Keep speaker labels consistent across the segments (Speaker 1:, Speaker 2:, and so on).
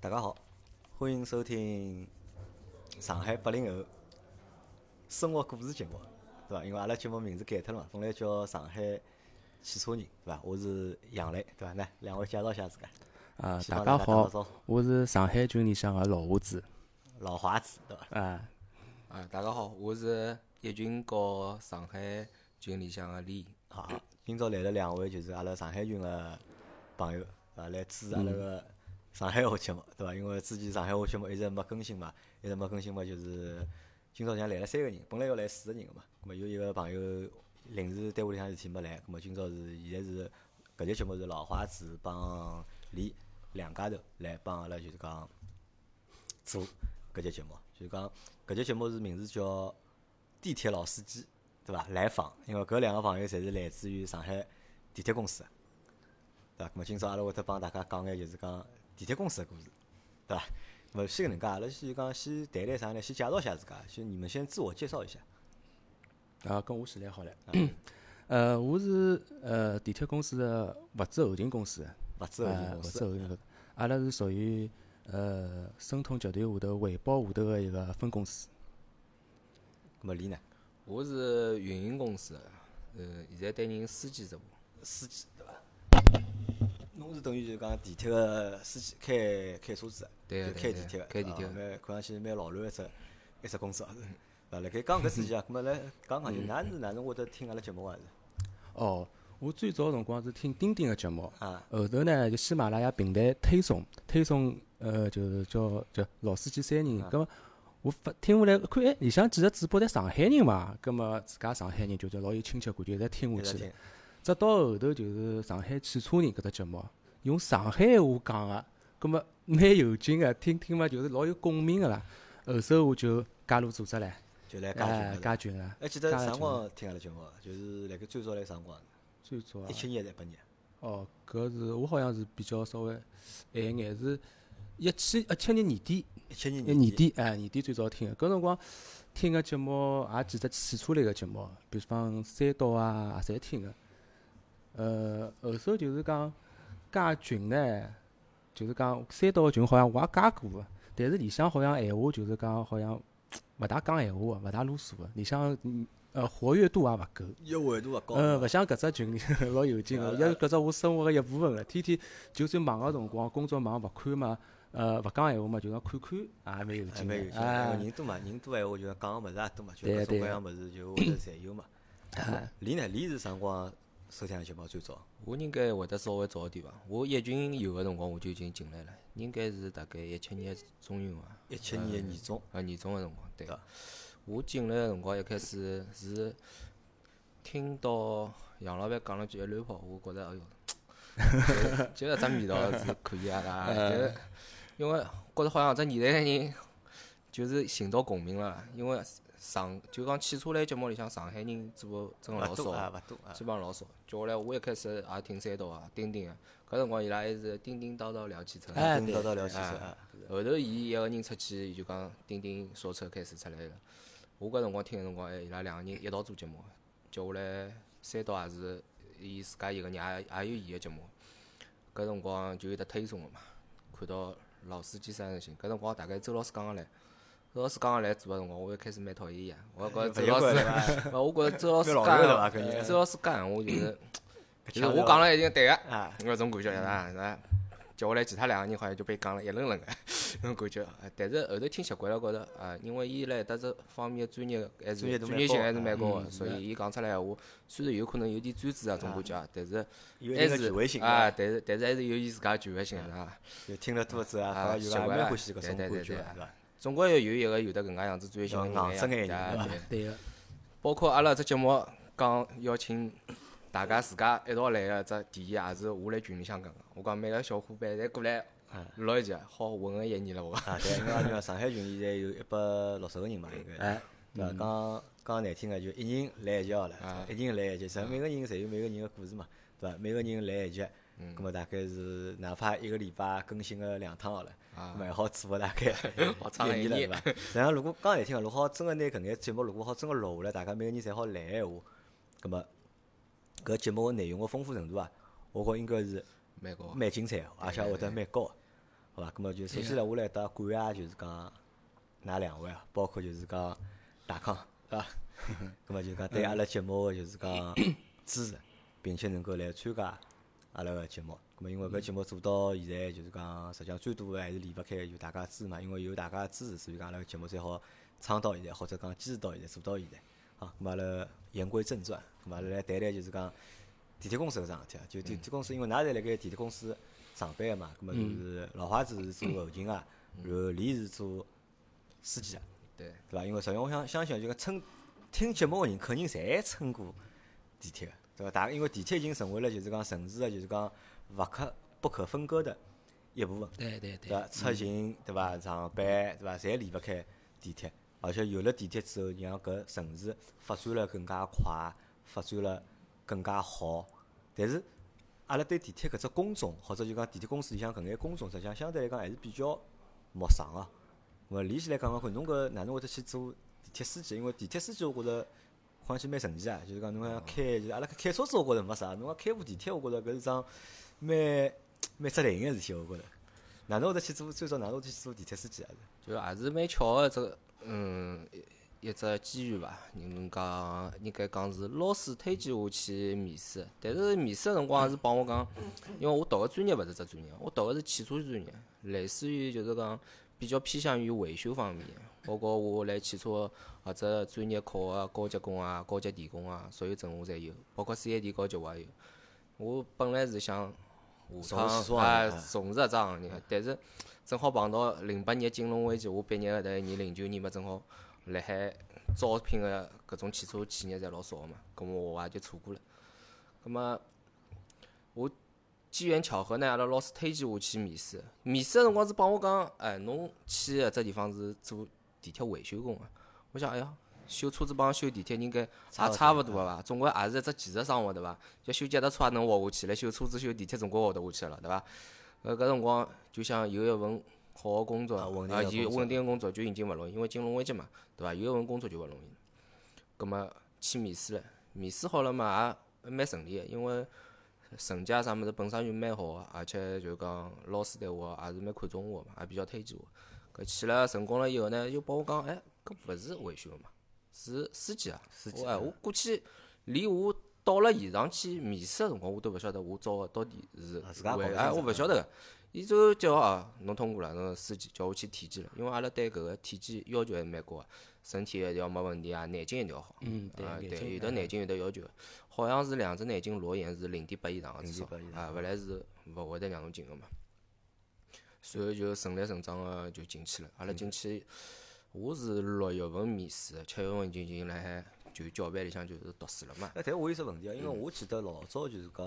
Speaker 1: 大家好，欢迎收听上海八零后生活故事节目，对伐？因为阿拉节目名字改脱了嘛，本来叫上海汽车人，对伐？我是杨磊，对伐？来，两位介绍一下自家。
Speaker 2: 啊，
Speaker 1: 先帮
Speaker 2: 大家好我是上海群里向个老胡子
Speaker 1: 老华子，对伐？
Speaker 2: 啊。
Speaker 3: 啊，大家好，我是一群和上海群里向个李。
Speaker 1: 好，今朝来了两位，就是阿拉上海群个朋友，啊？来支持阿拉个上海话节目，对伐？因为之前上海话节目一直没更新嘛，一直没更新嘛，就是今朝像来了三个人，本来要来四个人个嘛，咁么有一个朋友临时单位里向事体没来，咁么今朝是现在是搿节节目是老花子帮李两家头来帮阿拉就是讲做搿节节目，就是讲搿节节目是名字叫地铁老司机，对伐？来访，因为搿两个朋友侪是来自于上海地铁公司的，对伐？咁么今朝阿拉会得帮大家讲眼就是讲地铁公司的故事，对伐？咁么先搿能介，阿拉先讲先谈谈啥呢？先介绍一下自家，先你们先自我介绍一下。
Speaker 2: 啊，跟我先来好了。呃，我是呃地铁公司的物资后勤公司的，
Speaker 1: 物资后勤，公司
Speaker 2: 资后勤，阿拉是属于呃申通集团下头维保下头个一个分公司。
Speaker 1: 咁么李呢？
Speaker 3: 我是运营公司的，呃，现在担任司机职务。
Speaker 1: 司机对伐？侬是等于就是讲地铁个司机，开开车子
Speaker 3: 对个对
Speaker 1: 开地铁个，
Speaker 3: 开地铁个
Speaker 1: 啊蛮看上去蛮老卵一只一只公司啊。辣盖讲搿事体啊，咁么来讲讲就，㑚是哪能会得听阿拉节目啊？是
Speaker 2: 哦，我最早辰光是听钉钉个节目，
Speaker 1: 啊，
Speaker 2: 后头呢就喜马拉雅平台推送推送，呃，就是叫叫老司机三人。葛么我发听下来，看哎，里向几个主播侪上海人嘛，葛么自家上海人就叫老有亲切感就，
Speaker 1: 一直听
Speaker 2: 下去了。。直到后头就是上海汽车人搿只节目，用上海话讲个，葛么蛮有劲个，听听嘛就是老有共鸣个啦。后首我就加入组织唻，
Speaker 1: 就来加
Speaker 2: 哎，
Speaker 1: 群
Speaker 2: 加群了。
Speaker 1: 还记得啥辰光听阿拉节目啊？就是辣盖最早来啥辰光？
Speaker 2: 最早啊
Speaker 1: 一，七年还是一八年？
Speaker 2: 哦，搿是我好像是比较稍微晚一眼，是一七一七年年底。
Speaker 1: 一七年
Speaker 2: 一年底，哎，年底最早听个，搿辰光听个节目也几只汽车类个节目，比方三刀啊，也侪听个。呃，后首就是讲加群呢，就是讲三刀个群好像我也加过个，但是里向好像闲话就是讲好像 勿大讲闲话个，勿大啰嗦个，里向嗯呃活跃度也勿够。
Speaker 1: 优惠度勿高。
Speaker 2: 嗯，勿像搿只群里 老有劲个，
Speaker 1: 啊
Speaker 2: 因为搿只我生活个一部分了。天天就算忙个辰光，工作忙勿看嘛，呃，勿讲闲话嘛，就讲看看，也蛮有劲
Speaker 1: 蛮有劲，人多嘛，人多闲话就讲讲个物事也多嘛，就
Speaker 2: 对对
Speaker 1: 各种各样物事就会得侪有嘛。李呢？李是啥辰光收听的节目最早？
Speaker 3: 我应该会得稍微早一点伐？我一群有个辰光我就已经进来了，应该是大概一七年中旬伐？
Speaker 1: 一七年的年中，
Speaker 3: 啊，年中个辰光，对
Speaker 1: 对伐。
Speaker 3: 我进来个辰光一开始是听到杨老板讲了句一乱跑，我觉着哎哟，就就搿只味道是可以啊啦，就是因为觉着好像只年代个人就是寻到共鸣了啦，因为上就讲汽车类节目里向上海人做真个老少。基本上老少。叫下来，我一开始也听三刀啊、钉钉啊，搿辰光伊拉还是叮叮叨叨聊汽车。
Speaker 2: 叮
Speaker 1: 叮叨叨聊汽车
Speaker 3: 后头伊一个人出去伊就讲钉钉说车开始出来了。我搿辰光听个辰光，哎，伊拉两个人一道做节目，接下来三刀也是伊自家一个人也也有伊个节目。搿辰光就有得推送个嘛，看到老司机三人行，搿辰光大概周老师刚刚来。周老师刚刚来做个辰光，我一开始蛮讨厌伊个，我觉着 周老师，我觉着周老师讲周老师讲闲话就是，就是我讲了一定对个，
Speaker 1: 啊，
Speaker 3: 搿种感觉啊，那接下来其他两个人好像就被讲了一轮轮个，那种感觉。哎但是后头听习惯了，觉着啊，因为伊辣搭这方面专业还是
Speaker 1: 专业
Speaker 3: 性还是蛮高
Speaker 2: 嗯
Speaker 3: 个，所以伊讲出来闲话，虽然有可能有点专制啊种感觉啊，但是还是啊，，但是但是还是有伊自家权威性个啊。
Speaker 1: 就听了多了之后啊，
Speaker 3: 啊
Speaker 1: 好像就讲
Speaker 3: 习惯了
Speaker 1: 蛮欢喜搿种感
Speaker 3: 对对对对
Speaker 1: 觉，是伐？
Speaker 3: 总归要有一个有得搿能介样子专业性个
Speaker 1: 要硬
Speaker 3: 人呀，
Speaker 1: 人
Speaker 3: 对啊对。
Speaker 2: 个，
Speaker 3: 包括阿拉只节目讲邀请大家自家一道来个只提议，也是我辣群里向讲个。我讲每个小伙伴侪过来录一集，好混个一年了我。
Speaker 1: 啊，对，因为讲上海群现在有一百六十个人嘛，应该，
Speaker 2: 哎，
Speaker 1: 对伐？讲讲难听个就一人来一集好了
Speaker 3: 啊，
Speaker 1: 一人来一集，实每个人侪有每个人个故事嘛，对伐？每个人来一集，
Speaker 3: 嗯。
Speaker 1: 葛末大概是哪怕一个礼拜更新个两趟好了，
Speaker 3: 啊
Speaker 1: 葛末还好做个大概
Speaker 3: 好长一
Speaker 1: 一年了，对
Speaker 3: 年
Speaker 1: 伐？实际上如果讲难听个，如果好真个拿搿眼节目如果好真个录下来，大家每个人侪好来个闲话，葛末搿节目个内容个丰富程度啊，我觉应该是
Speaker 3: 蛮高。
Speaker 1: 蛮精彩的，而且会得蛮高的。好伐？咁么就首先呢，我来搭感谢就是讲㑚两位啊，包括就是讲大康，对伐？咁么就是讲对阿拉节目个就是讲支持，并且能够来参加阿拉个节目。咁么因为搿节目做到现在，就是讲实际上最多个还是离勿开有大家支持嘛，因为有大家个支持，所以讲阿拉个节目才好撑到现在，或者讲坚持到现在，做到现在。好，咁么阿拉言归正传，咁么阿拉来谈谈就是讲地铁公司搿桩事体啊。就地铁公司，因为㑚侪辣盖地铁公司上班个嘛，咁么就是老花子是做后勤个，然后李是做司机个。
Speaker 3: 对，
Speaker 1: 对伐？因为实际上我想相信，就讲乘听节目个人肯定侪乘过地铁个，对伐？大家因为地铁已经成为了就是讲城市个就是讲勿可不可分割的一部分，
Speaker 2: 对对
Speaker 1: 对伐？出行对伐？上班对伐？侪离勿开地铁，而且有了地铁之后，让搿城市发展了更加快，发展了更加好。但是阿拉对地铁搿只工种，或者就讲地铁公司里向搿眼工种，实际上相对来讲还是比较陌生个。我联系来讲讲看，侬搿哪能会得去做地铁司机？因为地铁司机我觉着看上去蛮神奇啊，就是讲侬讲开，就是阿拉开车子我觉着没啥，侬讲开部地铁，我觉着搿是桩蛮蛮扎灵个事体，我觉着。哪能会得去做？最早哪能会得去做地铁司机啊？
Speaker 3: 就也是蛮巧个，这个嗯一一只机遇伐。人讲应该讲是老师推荐我去面试，但是面试个辰光也是帮我讲，因为我读个专业勿是只专业，我读个是汽车专业，类似于就是讲比较偏向于维修方面，包括我来汽车或者专业考个高级工啊、高级电工啊，所有证我侪有，包括 CAD 高级我也有。我本来是想下
Speaker 1: 从事
Speaker 3: 啊从事搿只行业，但是正好碰到零八年金融危机，我毕业个迭一年零九年嘛，正好辣海招聘个搿种汽车企业侪老少个嘛，葛末我也就错过了。葛末我机缘巧合呢，阿拉老师推荐我去面试，面试个辰光是帮我讲，哎，侬去个只地方是做地铁维修工个。我想，哎呀，修车子帮修地铁应该也差勿多个伐？总归也是一只技术生活对伐？就修脚踏车也能活下去，来修车子、修地铁总归活得下去了，对伐？呃，搿辰光就想有一份好个工作，
Speaker 1: 啊稳定
Speaker 3: 啊，
Speaker 1: 的工作
Speaker 3: 有稳定个工作就已经勿容易，因为金融危机嘛，对伐？有一份工作就勿容易。葛末去面试了，面试好了嘛，也蛮顺利个，因为成绩啊啥物事本身就蛮好个，而且就讲老师对我也是蛮看重我嘛，也比较推荐我。搿去了成功了以后呢，又帮我讲，哎，搿勿是维修个嘛，是司机啊。
Speaker 1: 司机
Speaker 3: 我哎，我过去连我到了现场去面试个辰光，我都勿晓得我招个到底是
Speaker 1: 啊自家
Speaker 3: 为哎，我勿晓得个。伊就叫我啊，侬通过了，侬司机叫我去体检了，因为阿拉对搿个体检要求还是蛮高个，身体一定要没问题啊，眼睛一定要好。
Speaker 2: 嗯对
Speaker 3: 有的眼睛有的要求的，好像是两只眼睛裸眼是零点八以上个至少
Speaker 1: 0.8以，上
Speaker 3: 啊，勿来是勿会得让侬进个嘛。随后就顺理成章个就进去了。阿拉进去，我是六月份面试的，七月份就已经辣海就教班里向就是读书了嘛。
Speaker 1: 哎，但我有只问题啊，因为我记得老早就是讲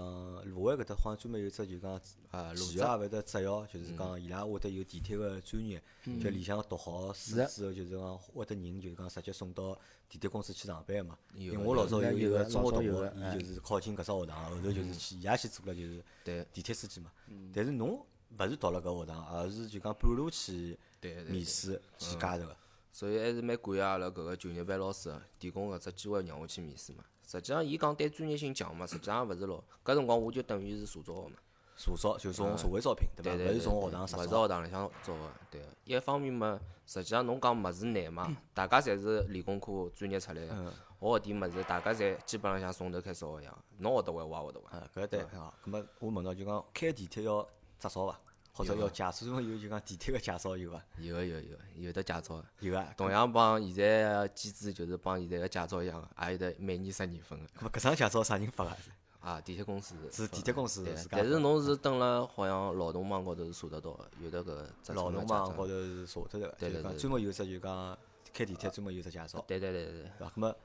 Speaker 1: 卢湾搿搭好像专门有只就讲
Speaker 3: 啊，
Speaker 1: 企
Speaker 3: 路子。
Speaker 1: 业也会得只要，就是讲伊拉会得有地铁个专业，就里向读好书之后，就是讲会得人就是讲直接送到地铁公司去上班个嘛。
Speaker 3: 有
Speaker 1: 因为我老早有一个中学同学，伊就是考进搿只学堂，后头就是去伊也去做了就是
Speaker 3: 对。
Speaker 1: 地铁司机嘛。但是侬勿是读了搿学堂，而是就讲半路去面试去加入个。
Speaker 3: 所以还是蛮感谢阿拉搿个就业班老师的提供搿只机会让我去面试嘛。实际上，伊讲对专业性强嘛，实际上勿是咯。搿辰光我就等于是社招个嘛。
Speaker 1: 社招就从社会招聘，对伐？勿是从学堂
Speaker 3: 勿是。学堂里向招个，对个。一方面嘛，实际上侬讲物事难嘛，大家侪是理工科专业出来个，
Speaker 1: 嗯
Speaker 3: 学个点物事，大家侪基本浪像从头开始学一样。侬学得会，我也学得会。
Speaker 1: 啊，搿对好。葛末我问到就讲开地铁要执照伐？或者要驾驶证有就讲地铁个驾照有伐？
Speaker 3: 有个有个有个有的驾照个，
Speaker 1: 有啊。
Speaker 3: 同样帮现在个机制就是帮现在个驾照一样个，也有得每年十二分个。
Speaker 1: 搿张驾照啥人发个？
Speaker 3: 啊，地铁公司
Speaker 1: 是地铁公司
Speaker 3: 对
Speaker 1: 自，家
Speaker 3: 但是侬是登了好像劳动网高头是查得到个，有的搿只
Speaker 1: 劳动网高头是查得个，就是讲
Speaker 3: 对对对
Speaker 1: 专门有只就讲开地铁专门有只驾照，
Speaker 3: 对对对对对，
Speaker 1: 对伐？葛末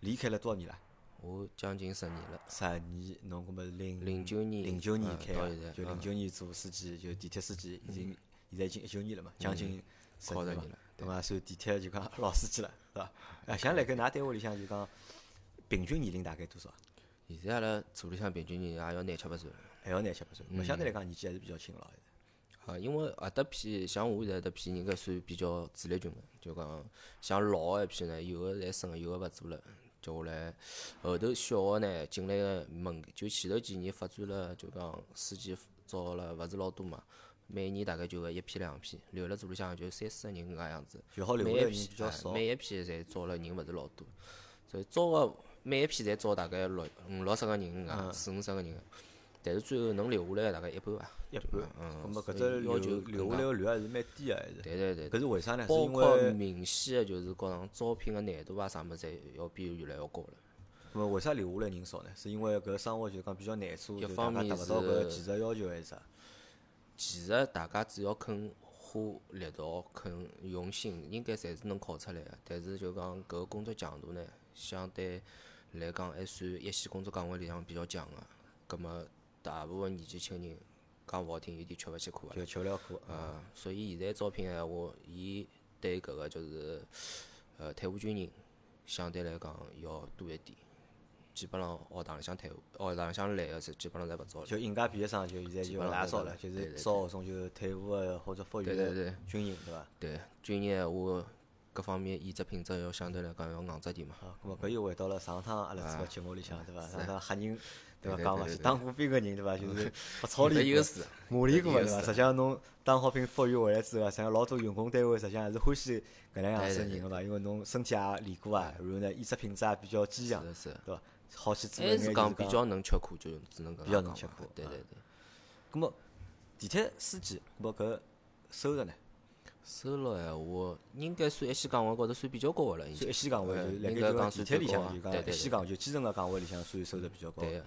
Speaker 1: 离开了多少年了？
Speaker 3: 我将近十年了，
Speaker 1: 十年，侬搿么零
Speaker 3: 零九年
Speaker 1: 零九年
Speaker 3: 嗯
Speaker 1: 开个就零九年做司机，就地铁司机，已经现在已经一九年了嘛，将近十年
Speaker 3: 了，
Speaker 1: 对伐？算地铁就讲老司机了，对伐？啊，像辣盖㑚单位里向就讲平均年龄大概多少？
Speaker 3: 现在阿拉组里向平均年龄也要廿七八岁了。
Speaker 1: 还要廿七八岁，咾相对来讲年纪还是比较轻个咯。
Speaker 3: 啊，因为阿搭批像我现在搭批应该算比较主力军个，就讲像老个一批呢，有个侪升个，有个勿做了。接下来后头小学呢进来个门，就前头几年发展了，就讲司机招了勿是老多嘛。每年大概就搿一批两批，留辣组里向就三四个人搿能介样子。
Speaker 1: 就好留下人
Speaker 3: 每一批哎
Speaker 1: 比较少。
Speaker 3: 每一批侪招了人勿是老多，所以招个每一批侪招大概六五六十个人搿能
Speaker 1: 嗯
Speaker 3: 介，四五十个人。但是最后能留下来个大概一半伐。
Speaker 1: 一半。
Speaker 3: 嗯，
Speaker 1: 咁么搿只要
Speaker 3: 求
Speaker 1: 留下来个率还是蛮低个，还是。
Speaker 3: 对对对。
Speaker 1: 搿是为啥呢？是
Speaker 3: 包
Speaker 1: 因
Speaker 3: 括
Speaker 1: 为，
Speaker 3: 明显个就是觉着招聘个难度啊啥物事，侪要比原来要高了。
Speaker 1: 咁么为啥留下来人少呢？是因为搿生活就是讲比较难做，
Speaker 3: 一
Speaker 1: 就大家
Speaker 3: 方面
Speaker 1: 达勿到搿
Speaker 3: 是
Speaker 1: 技术要求还是啥？
Speaker 3: 其实大家只要肯花力道、肯用心，应该侪是能考出来个。但是就讲搿个工作强度呢，相对来讲还算一线工作岗位里向比较强个。葛末大部分年纪轻人，讲勿好听，有点吃勿起苦个。
Speaker 1: 就吃勿了苦。
Speaker 3: 嗯，所以现在招聘个闲话，伊对搿个就是呃退伍军人相对来讲要多一点。基本上学堂里向退伍，学堂里向来个是基本上侪勿招了。
Speaker 1: 就应届毕业生就现在就
Speaker 3: 基本上
Speaker 1: 老少了，就是招搿种就是退伍个或者复员军人，对伐？
Speaker 3: 对，军人闲话，各方面意志品质要相对来讲要硬质点嘛。
Speaker 1: 啊，咁么搿又回到了上趟阿拉做个节目里向，对伐？
Speaker 3: 是
Speaker 1: 上趟吓人，对伐？讲嘛，
Speaker 3: 对对
Speaker 1: 去当过兵个人，对伐？就是 不操
Speaker 3: 有
Speaker 1: 练过，磨练过嘛，对伐？实际上侬当好兵复员回来之后啊，实际上老多用工单位实际上还是欢喜搿能样子人个嘛，因为侬身体也练过啊，然后呢意志品质也比较坚强，对伐？好去做一
Speaker 3: 还
Speaker 1: 是
Speaker 3: 讲比较能吃苦，就只能搿
Speaker 1: 比较能吃苦啊
Speaker 3: 对对对，
Speaker 1: 咁么地铁司机，咁么搿收入呢？
Speaker 3: 收入闲话，应该算一线岗位高头算比较高个了，
Speaker 1: 算一。线岗位
Speaker 3: 呃
Speaker 1: 就辣
Speaker 3: 应该讲
Speaker 1: 盖地铁里向就讲一线岗就基层个岗位里向算收入比较高，
Speaker 3: 对个，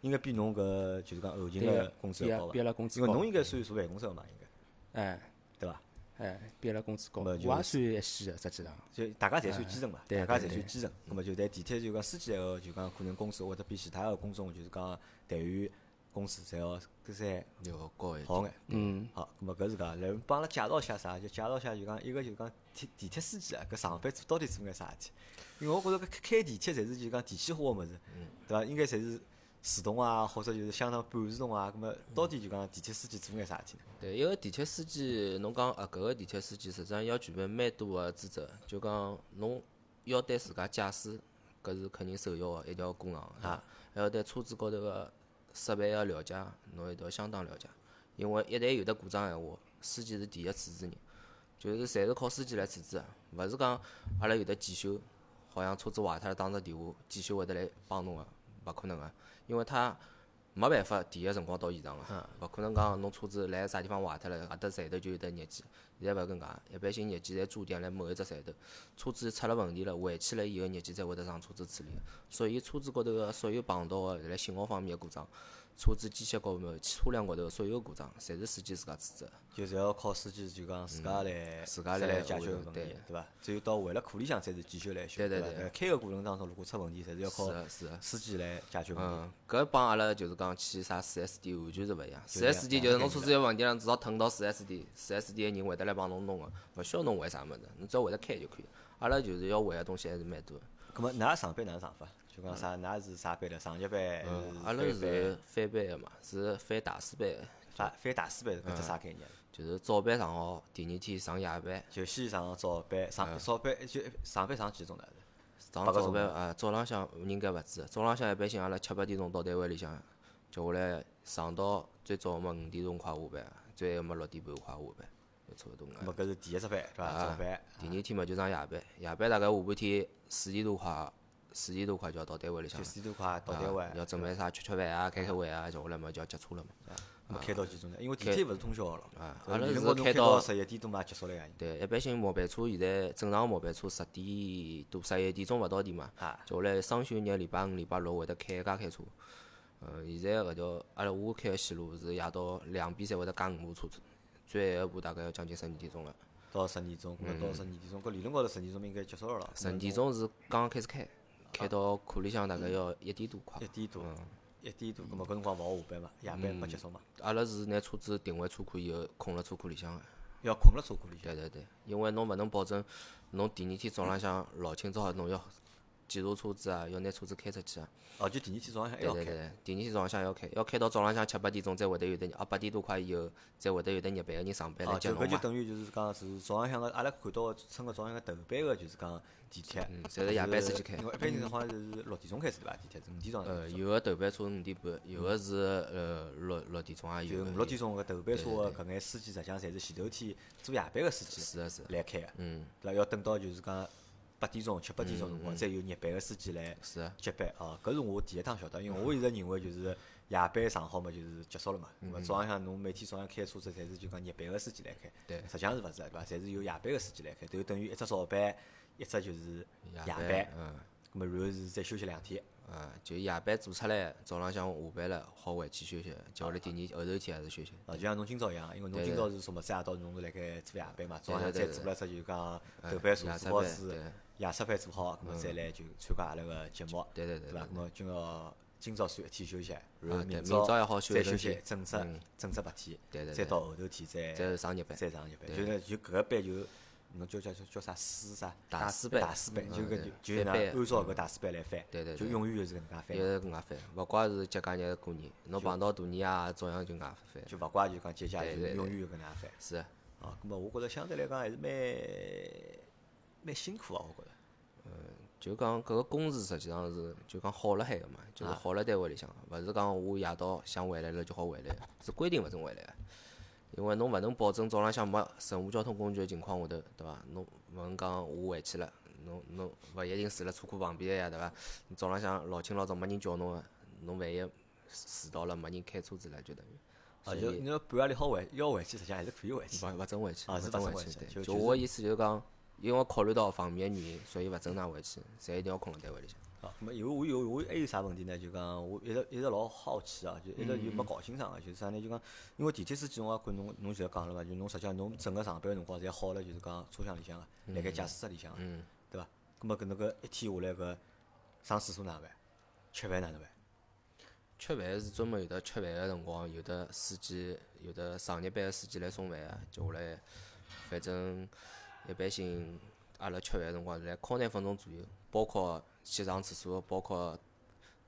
Speaker 1: 应该比侬搿就是讲后勤
Speaker 2: 对个
Speaker 1: 个工资要高伐
Speaker 2: 比阿拉工资
Speaker 1: 因为。侬应该算坐办公室个嘛，应该
Speaker 2: 哎
Speaker 1: 对伐？
Speaker 2: 哎，比阿拉工资高，我也算一线个，实际上。
Speaker 1: 就大家侪算基层嘛，
Speaker 2: 对
Speaker 1: 大家侪
Speaker 2: 对对
Speaker 1: 算基层，咁么就在地铁就讲司机个就讲可能工资或者比其他个工种就是讲待遇工资侪要搿些
Speaker 3: 要高一点。
Speaker 1: 好眼。
Speaker 2: 嗯，
Speaker 1: 好，咁么搿是讲，来帮阿拉介绍一下啥？就介绍一下就讲一个就讲地地铁司机啊，搿上班做到底做眼啥事体？因为我觉着搿开开地铁侪是就讲电气化个物事，对伐？应该侪是自动啊，或者就是相当半自动啊。咁么到底就讲地铁司机做眼啥事体呢？
Speaker 3: 对，一个地铁司机，侬讲啊，搿个地铁司机实际上要具备蛮多个资质，就讲侬要对自家驾驶，搿是肯定首要个一定要过硬啊，还要对车子高头个设备个了解，侬一定要相当了解，因为一旦有得故障闲话，司机是第一处置人，就是侪是靠司机来处置个，勿是讲阿拉有得检修，好像车子坏脱了打只电话，检修会得来帮侬个，勿可能个，因为他没办法第一辰光到现场个，勿可能讲侬车子来啥地方坏脱了，搿搭站头就有得日机，现在勿搿能介，一般性日机侪驻点辣某一只站头，车子出了问题了，回去了以后日机才会得上车子处理，所以车子高头个所有碰到个辣信号方面个故障，车子机械高头、车辆高头所有个故障，侪是司机自家处置个。
Speaker 1: 就是要靠司机就讲自家来
Speaker 3: 自家
Speaker 1: 来解决个问题，
Speaker 3: 对
Speaker 1: 对伐？只有到回了库里向才是检修来修，
Speaker 3: 对对对
Speaker 1: 开个过程当中如果出问题，侪是要靠。司机来解决问题。
Speaker 3: 嗯，搿帮阿拉就是讲去啥四 S 店完全是勿一样。四 S 店就是侬车子有问题了，至少腾到四 S 店，四 S 店个人会得来帮侬弄个，勿需要侬会啥物事，侬只要会得开就可以。阿拉就是要会个东西还是蛮多的。
Speaker 1: 咁么，㑚上班哪能上法？就讲啥？㑚是啥班的？上级班
Speaker 3: 阿拉是翻班的嘛，是翻大四班的，
Speaker 1: 翻翻大四班？搿只啥概念？
Speaker 3: 就是早班上好，第二天上夜班。
Speaker 1: 就先上早班，上早班就上班上几钟头？
Speaker 3: 上早班啊，早浪向应该勿止，早浪向一般性阿拉七八点钟到单位里向，接下来上到最早么五点钟快下班，最后么六点半快下班，就差勿多搿能介。
Speaker 1: 咁么搿是第一只班，对伐？早班。
Speaker 3: 第二天嘛就上夜班，夜班大概下半天四点多快，四点多快就要到单位里向
Speaker 1: 四点多快到单位
Speaker 3: 啊，要准备啥吃吃饭啊、开开会啊，接下来嘛就要接车了嘛。
Speaker 1: 开到几钟呢？因为地铁勿是通宵个咯。
Speaker 3: 啊，
Speaker 1: 对
Speaker 3: 阿拉是
Speaker 1: 开
Speaker 3: 开到
Speaker 1: 十一点多嘛结束了呀。
Speaker 3: 对，一般性末班车现在正常末班车十点多、十一点钟勿到点嘛。
Speaker 1: 啊，
Speaker 3: 接下来双休日礼拜五、礼拜六会得开一家开车。嗯，现在搿条阿拉我开个线路是夜到两边侪会得加五部车子，最后一部大概要将近十二点钟了。
Speaker 1: 到十二点钟，搿么到十二点钟，搿理论高头十二点钟应该结束了咯。
Speaker 3: 十二点钟是刚刚开始开，开到库里向大概要一点多快
Speaker 1: 一。点多，
Speaker 3: 嗯
Speaker 1: 一点多，咁么搿辰光勿好下班嘛，夜班没结束嘛，
Speaker 3: 阿拉是拿车子停回车库以后，困辣车库里向个。
Speaker 1: 要困辣车库里向。
Speaker 3: 对对对，因为侬勿能保证侬第二天早浪向老清早侬要检查车子啊，要拿车子开出去啊。
Speaker 1: 哦，就第二天早浪向还要开。
Speaker 3: 对对对，第二天早浪向要开，要开到早浪向七八点钟才会得有的，啊八点多快以后才会得有的日班个人上班来
Speaker 1: 哦，
Speaker 3: 接侬嘛。
Speaker 1: 就搿就等于就是讲是早浪向个，阿拉看到乘个早浪向个头班个，就是讲地铁。
Speaker 3: 嗯，侪是夜班司机开。
Speaker 1: 因为一般人好像是六点钟开始对伐？地铁是五点钟。
Speaker 3: 呃，有个头班车五点半，有个是呃六六点钟也有。
Speaker 1: 就五六点钟个头班车个搿眼司机，实际上侪是前头天做夜班个司机
Speaker 3: 是个是。
Speaker 1: 来开个，
Speaker 3: 嗯，
Speaker 1: 对伐？要等到就是讲八点钟、七八点钟辰光，再有日班个司机来。接班哦。搿是我第一趟晓得，因为我一直认为就是夜班上好嘛，就是结束了嘛。
Speaker 3: 嗯
Speaker 1: 咾么早浪向侬每天早浪开车子，侪是就讲日班个司机来开。
Speaker 3: 对
Speaker 1: 实际上是勿是的，对伐？侪是由夜班个司机来开，就等于一只早班，一只就是夜
Speaker 3: 班
Speaker 1: 班。
Speaker 3: 嗯。
Speaker 1: 咾么然后是再休息两天。
Speaker 3: 啊，就夜班做出来，早浪向下班了，好回去休息，接下来第二后头天还是休息。
Speaker 1: 啊，就像侬今朝一样，因为侬今朝是什么子夜到侬是辣盖做夜班嘛，早浪向
Speaker 3: 对对对。
Speaker 1: 再做了只就讲
Speaker 3: 哎
Speaker 1: 头班做
Speaker 3: 夜
Speaker 1: 做好子
Speaker 3: 车班对，
Speaker 1: 夜车班做好，咾么再来就参加阿拉个节目，
Speaker 3: 对对对
Speaker 1: 对。伐？咾么今朝今朝算一天休息，然后
Speaker 3: 明
Speaker 1: 朝
Speaker 3: 朝也好休
Speaker 1: 再休息
Speaker 3: 息。一天
Speaker 1: 整只
Speaker 3: 嗯。
Speaker 1: 整只白天，
Speaker 3: 对对对。
Speaker 1: 再到后头天再
Speaker 3: 再上日班。
Speaker 1: 再上日班，就那就搿个班就侬叫叫叫叫啥师啥？
Speaker 3: 大师班
Speaker 1: 大师班，就搿就就那按照搿大师班来翻，就
Speaker 3: 对对就
Speaker 1: 永远就是搿能介翻
Speaker 3: 就是搿能介翻，勿怪是节假日过年，侬碰到大年啊，照样就搿能介翻。
Speaker 1: 就勿怪就讲节假日永远就搿能介翻。
Speaker 3: 是的，
Speaker 1: 啊，咁么我觉着相对来讲还是蛮蛮辛苦啊，我觉着。
Speaker 3: 嗯就讲搿个工时实际上是就讲好了海个嘛，就是
Speaker 1: 啊
Speaker 3: 好了单位里向，勿是讲我夜到想回来了就好回来，是规定勿准回来个。因为侬勿能保证早浪向没任何交通工具个情况下头，对伐？侬勿能讲我回去了，侬侬勿一定住辣车库旁边个呀，对伐？你早浪向老清老早没人叫侬个，侬万一迟到了没人开车子了，就等于。
Speaker 1: 啊，就你要半夜里好回，要回去，实际上还是可以回去。
Speaker 3: 勿勿准回去，勿准回去。对，
Speaker 1: 就就
Speaker 3: 我个意思就是讲，因为考虑到方面个原因，所以勿准㑚回去，侪一定要困辣单位里向。
Speaker 1: 啊，咁么有我有我还有啥问题呢？就讲我一直一直老好奇啊，就一直就没搞清爽个，就是啥呢？就讲因为地铁司机我也看侬侬前头讲了嘛，就侬实际上侬整个上班个辰光侪好了，就是讲车厢里向个，辣盖驾驶室里向个，
Speaker 3: 嗯，
Speaker 1: 对伐？咁么搿能个一天下来搿上厕所哪能办？吃饭哪能办？
Speaker 3: 吃饭是专门有得吃饭个辰光，有的司机，有的上夜班个司机来送饭个，接下来，反正一般性，阿拉吃饭个辰光是辣敲廿分钟左右，包括去上厕所，包括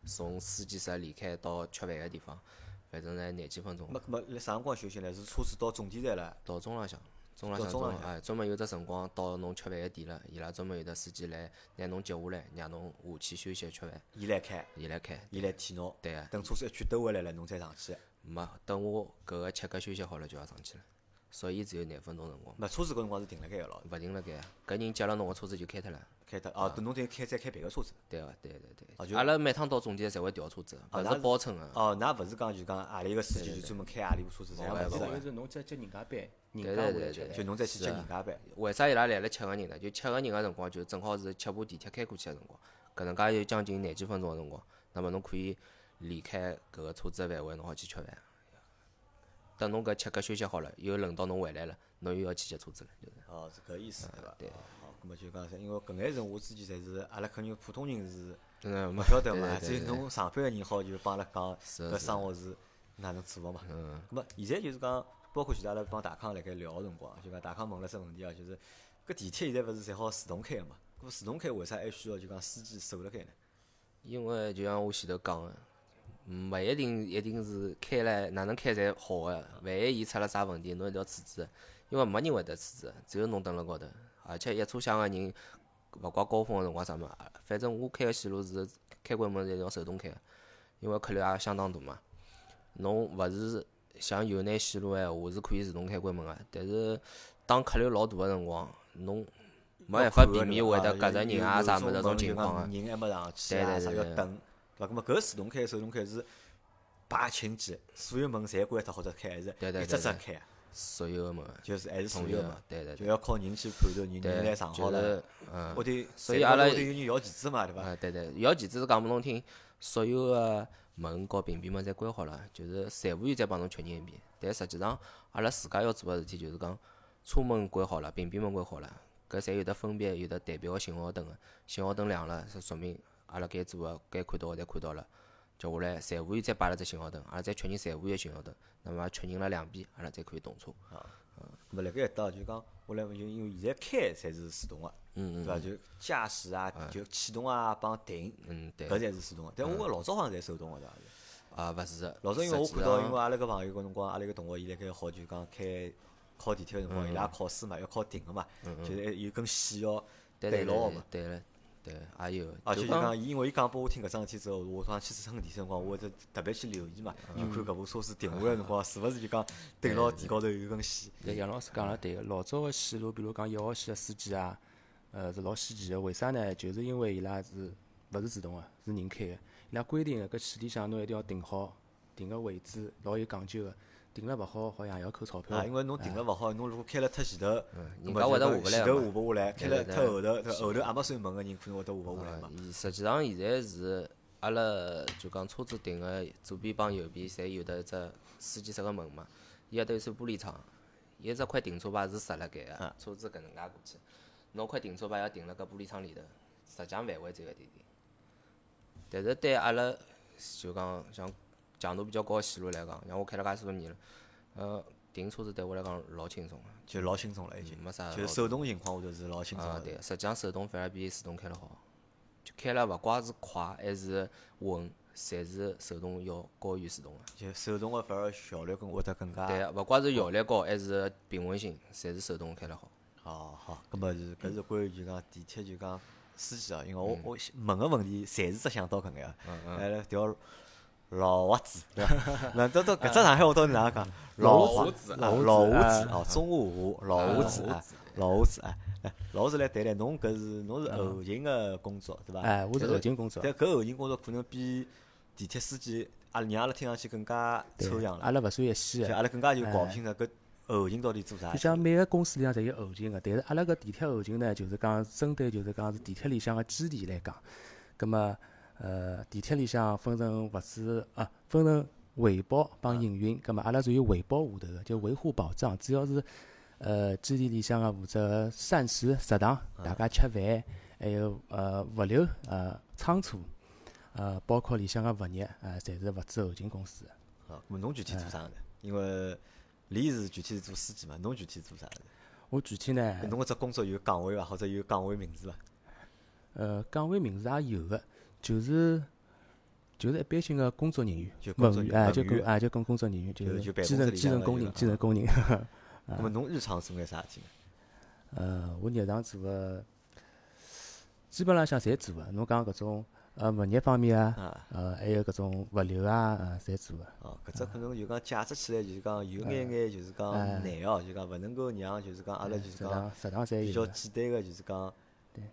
Speaker 3: 从司机室离开到吃饭个地方，反正才廿几分钟
Speaker 1: 咁。么咁么辣啥辰光休息呢？是车子到终点站了，
Speaker 3: 到中浪向，中浪向
Speaker 1: 中浪向
Speaker 3: 中哎，专门有只辰光到侬吃饭个点了，伊拉专门有得司机来拿侬接下来，让侬下去休息吃饭，
Speaker 1: 伊来开，
Speaker 3: 伊来开。
Speaker 1: 伊来替侬。
Speaker 3: 对个，
Speaker 1: 等车子一圈兜回来了，侬再上去。
Speaker 3: 没等我搿个吃个休息好了就要上去了，所以只有廿分钟辰光，
Speaker 1: 那车子搿辰光是停辣盖个咯，
Speaker 3: 勿停辣盖，搿人接了侬个车子就开脱了。
Speaker 1: 开脱哦，等侬再开再开别个车子。
Speaker 3: 对个，对对
Speaker 1: 啊就
Speaker 3: 对。阿拉每趟到终点侪会调车子，勿是包乘个。
Speaker 1: 哦，㑚勿是讲就讲何里个司机就专门开何里部车子，这样勿是的，
Speaker 2: 相当于是侬再接人家班，人
Speaker 3: 对
Speaker 2: 家
Speaker 3: 对对对
Speaker 2: 回来接来
Speaker 1: 就侬再去接人家班。
Speaker 3: 为啥伊拉来了七个人呢？就七个人个辰光，就正好是七部地铁开过去个辰光，搿能介有将近廿几分钟个辰光，那么侬可以离开搿个车子个范围，侬好去吃饭。等侬搿吃个休息好了，又轮到侬回来了，侬又要去接车子了，就是。
Speaker 1: 哦，是搿意思对伐？
Speaker 3: 对
Speaker 1: 哦好，葛末就讲是因为搿眼事我之前侪是阿拉肯定普通人是
Speaker 3: 真的没
Speaker 1: 勿晓得嘛，只有侬上班个人好就帮阿拉讲搿生活是哪能做个嘛。
Speaker 3: 嗯，
Speaker 1: 咁么现在就是讲，包括前头阿拉帮大康辣盖聊个辰光，就讲大康问了只问题啊，就是搿地铁现在勿是侪好自动开个嘛？搿自动开为啥还需要就讲司机守辣盖呢？
Speaker 3: 因为就像我前头讲个，勿一定一定是开来哪能开侪好个，万一伊出了啥问题，侬一定要处置，因为没人会得处置，只有侬蹲辣高头，而且一车厢个人，勿怪高峰个辰光啥么，反正我开个线路是开关门是一定要手动开个，因为客流也相当大嘛。侬勿是像有眼线路个闲话是可以自动开关门个，但是当客流老大个辰光，侬没办法避免会得隔着人啊啥物事搿种情况个。
Speaker 1: 人还没上去啊，
Speaker 3: 对对对
Speaker 1: 要等，对伐？咁么搿自动开、手动开是排清机，所有门侪关脱或者开，还是
Speaker 3: 对对
Speaker 1: 一只
Speaker 3: 对对
Speaker 1: 只开啊？
Speaker 3: 所有个门，
Speaker 1: 就是还是所有门，，
Speaker 3: 对对对，
Speaker 1: 就要靠人去判断人人来，上好了
Speaker 3: 就是，嗯，
Speaker 1: 我得，
Speaker 3: 所以阿拉
Speaker 1: 有人摇旗子嘛，对伐？
Speaker 3: 啊，对对，摇旗子是讲拨侬听，所有个门和屏蔽门侪关好了，就是财务员再帮侬确认一遍。但实际上，阿拉自家要做个事体就是讲，车门关好了，屏蔽门关好了，搿侪有得分别有得代表个信号灯个，信号灯亮了，是说明阿拉该做个、该看到个侪看到了。接下来财务员再摆了只信号灯，阿拉再确认财务员信号灯，那么确认了两遍，阿拉再可以动车。
Speaker 1: 咁么辣盖一搭就讲，我来就因为现在开侪是自动个，
Speaker 3: 嗯
Speaker 1: 对伐？就驾驶啊，就启动啊，帮停，
Speaker 3: 嗯，对
Speaker 1: 搿。侪是自动个。但我老早好像侪手动个，对伐？
Speaker 3: 啊，勿是的。
Speaker 1: 老早因为我看到，因为阿拉搿朋友搿辰光，阿拉个同学伊辣盖好就讲开考地铁个辰光，伊拉考试嘛，要考停个嘛，就是还有根线要
Speaker 3: 对
Speaker 1: 牢个嘛。
Speaker 3: 对了，对，也有。
Speaker 1: 而且
Speaker 3: 就
Speaker 1: 就讲，伊因为伊讲拨我听搿桩事体之后，我早上去乘地铁辰光，我会得特别去留意嘛，就看搿部车子停下来个辰光，是勿是就讲对牢地高头有根线。
Speaker 2: 对，杨老师讲了对个，老早个线路，比如讲一号线个司机啊，呃，是老稀奇个。为啥呢？就是因为伊拉是勿是自动个，是人开个。伊拉规定个搿线里向侬一定要停好，停个位置老有讲究个。停了勿好，好像也要扣钞票。
Speaker 1: 啊，因为侬停了勿好，侬如果开了脱前头，
Speaker 3: 人家会得下不来
Speaker 1: 前头下勿下来，开了
Speaker 3: 对对。
Speaker 1: 脱后头，后头也没算门个人可能会得下勿下来嘛。
Speaker 3: 伊实际上现在是阿拉就讲车子停个左边帮右边侪有得一只司机室个门嘛，伊搿头有扇玻璃窗，伊只块停车牌是设辣盖个，车子搿能介过去，侬块停车牌要停辣搿玻璃窗里头，实际上范围只有一点点。但是对阿拉就讲像强度比较高个线路来讲，像我开了介许多年了，呃，停车子对我来讲老轻松个。
Speaker 1: 就老轻松了已经
Speaker 3: 嗯，没啥
Speaker 1: 就
Speaker 3: 老
Speaker 1: 手动情况下头是老轻松
Speaker 3: 啊，
Speaker 1: 个。
Speaker 3: 对，实际上手动反而比自动开了好，就开了勿怪是快还是稳，侪是手动要高于自动个。
Speaker 1: 就手动个反而效率更会得更加。
Speaker 3: 对个，勿怪是效率高还是平稳性，侪是手动开了好。
Speaker 1: 哦，好，搿么是搿是关于就讲地铁就讲司机啊，因为
Speaker 3: 嗯
Speaker 1: 我我问个问题侪是只想到搿眼个，还了条老滑子，对伐？那到到搿只上海话到底哪能讲？老滑子，啊老滑子哦，中华话老滑子啊，老滑子啊，来老滑子来谈谈，侬搿是侬是后勤个工作对伐？
Speaker 2: 哎，我是后勤工作。
Speaker 1: 但搿后勤工作可能比地铁司机，阿拉让阿拉听上去更加抽象了，
Speaker 2: 阿拉勿算一线
Speaker 1: 就
Speaker 2: 个。
Speaker 1: 阿拉更加就搞不清楚搿后勤到底做啥
Speaker 2: 就。像每个公司里向侪有后勤个，但是阿拉搿地铁后勤呢，就是讲针对就是讲是地铁里向个基地来讲，葛么呃地铁里向分成物资啊，分成维保帮营运，葛么阿拉属于维保下头个，就维护保障，主要是呃基地里向个负责膳食食堂，大家吃饭，还有呃物流呃仓储，呃包括里向个物业啊，侪是物资后勤公司的。
Speaker 1: 啊，咾侬具体做啥的？因为李是具体是做司机嘛，侬具体做啥的？
Speaker 2: 我具体呢，
Speaker 1: 侬搿只工作有岗位伐，或者有岗位名字伐？
Speaker 2: 呃，岗位名字也有个，就是就是一般性个工作人员文员哎，就工哎就工工作人员，
Speaker 1: 就就办
Speaker 2: 基层基层工人，基层工人。
Speaker 1: 那么侬日常做眼啥事体呢？
Speaker 2: 呃，我日常做个基本浪向侪做个，侬讲搿种呃物业方面啊，
Speaker 1: 啊，
Speaker 2: 呃还有搿种物流啊，呃侪做个。
Speaker 1: 哦，搿只可能就讲解释起来就是讲有眼眼就是讲
Speaker 2: 哎
Speaker 1: 难哦，就讲勿能够让就是讲阿拉就是讲
Speaker 2: 食堂侪
Speaker 1: 比较。简单个就是讲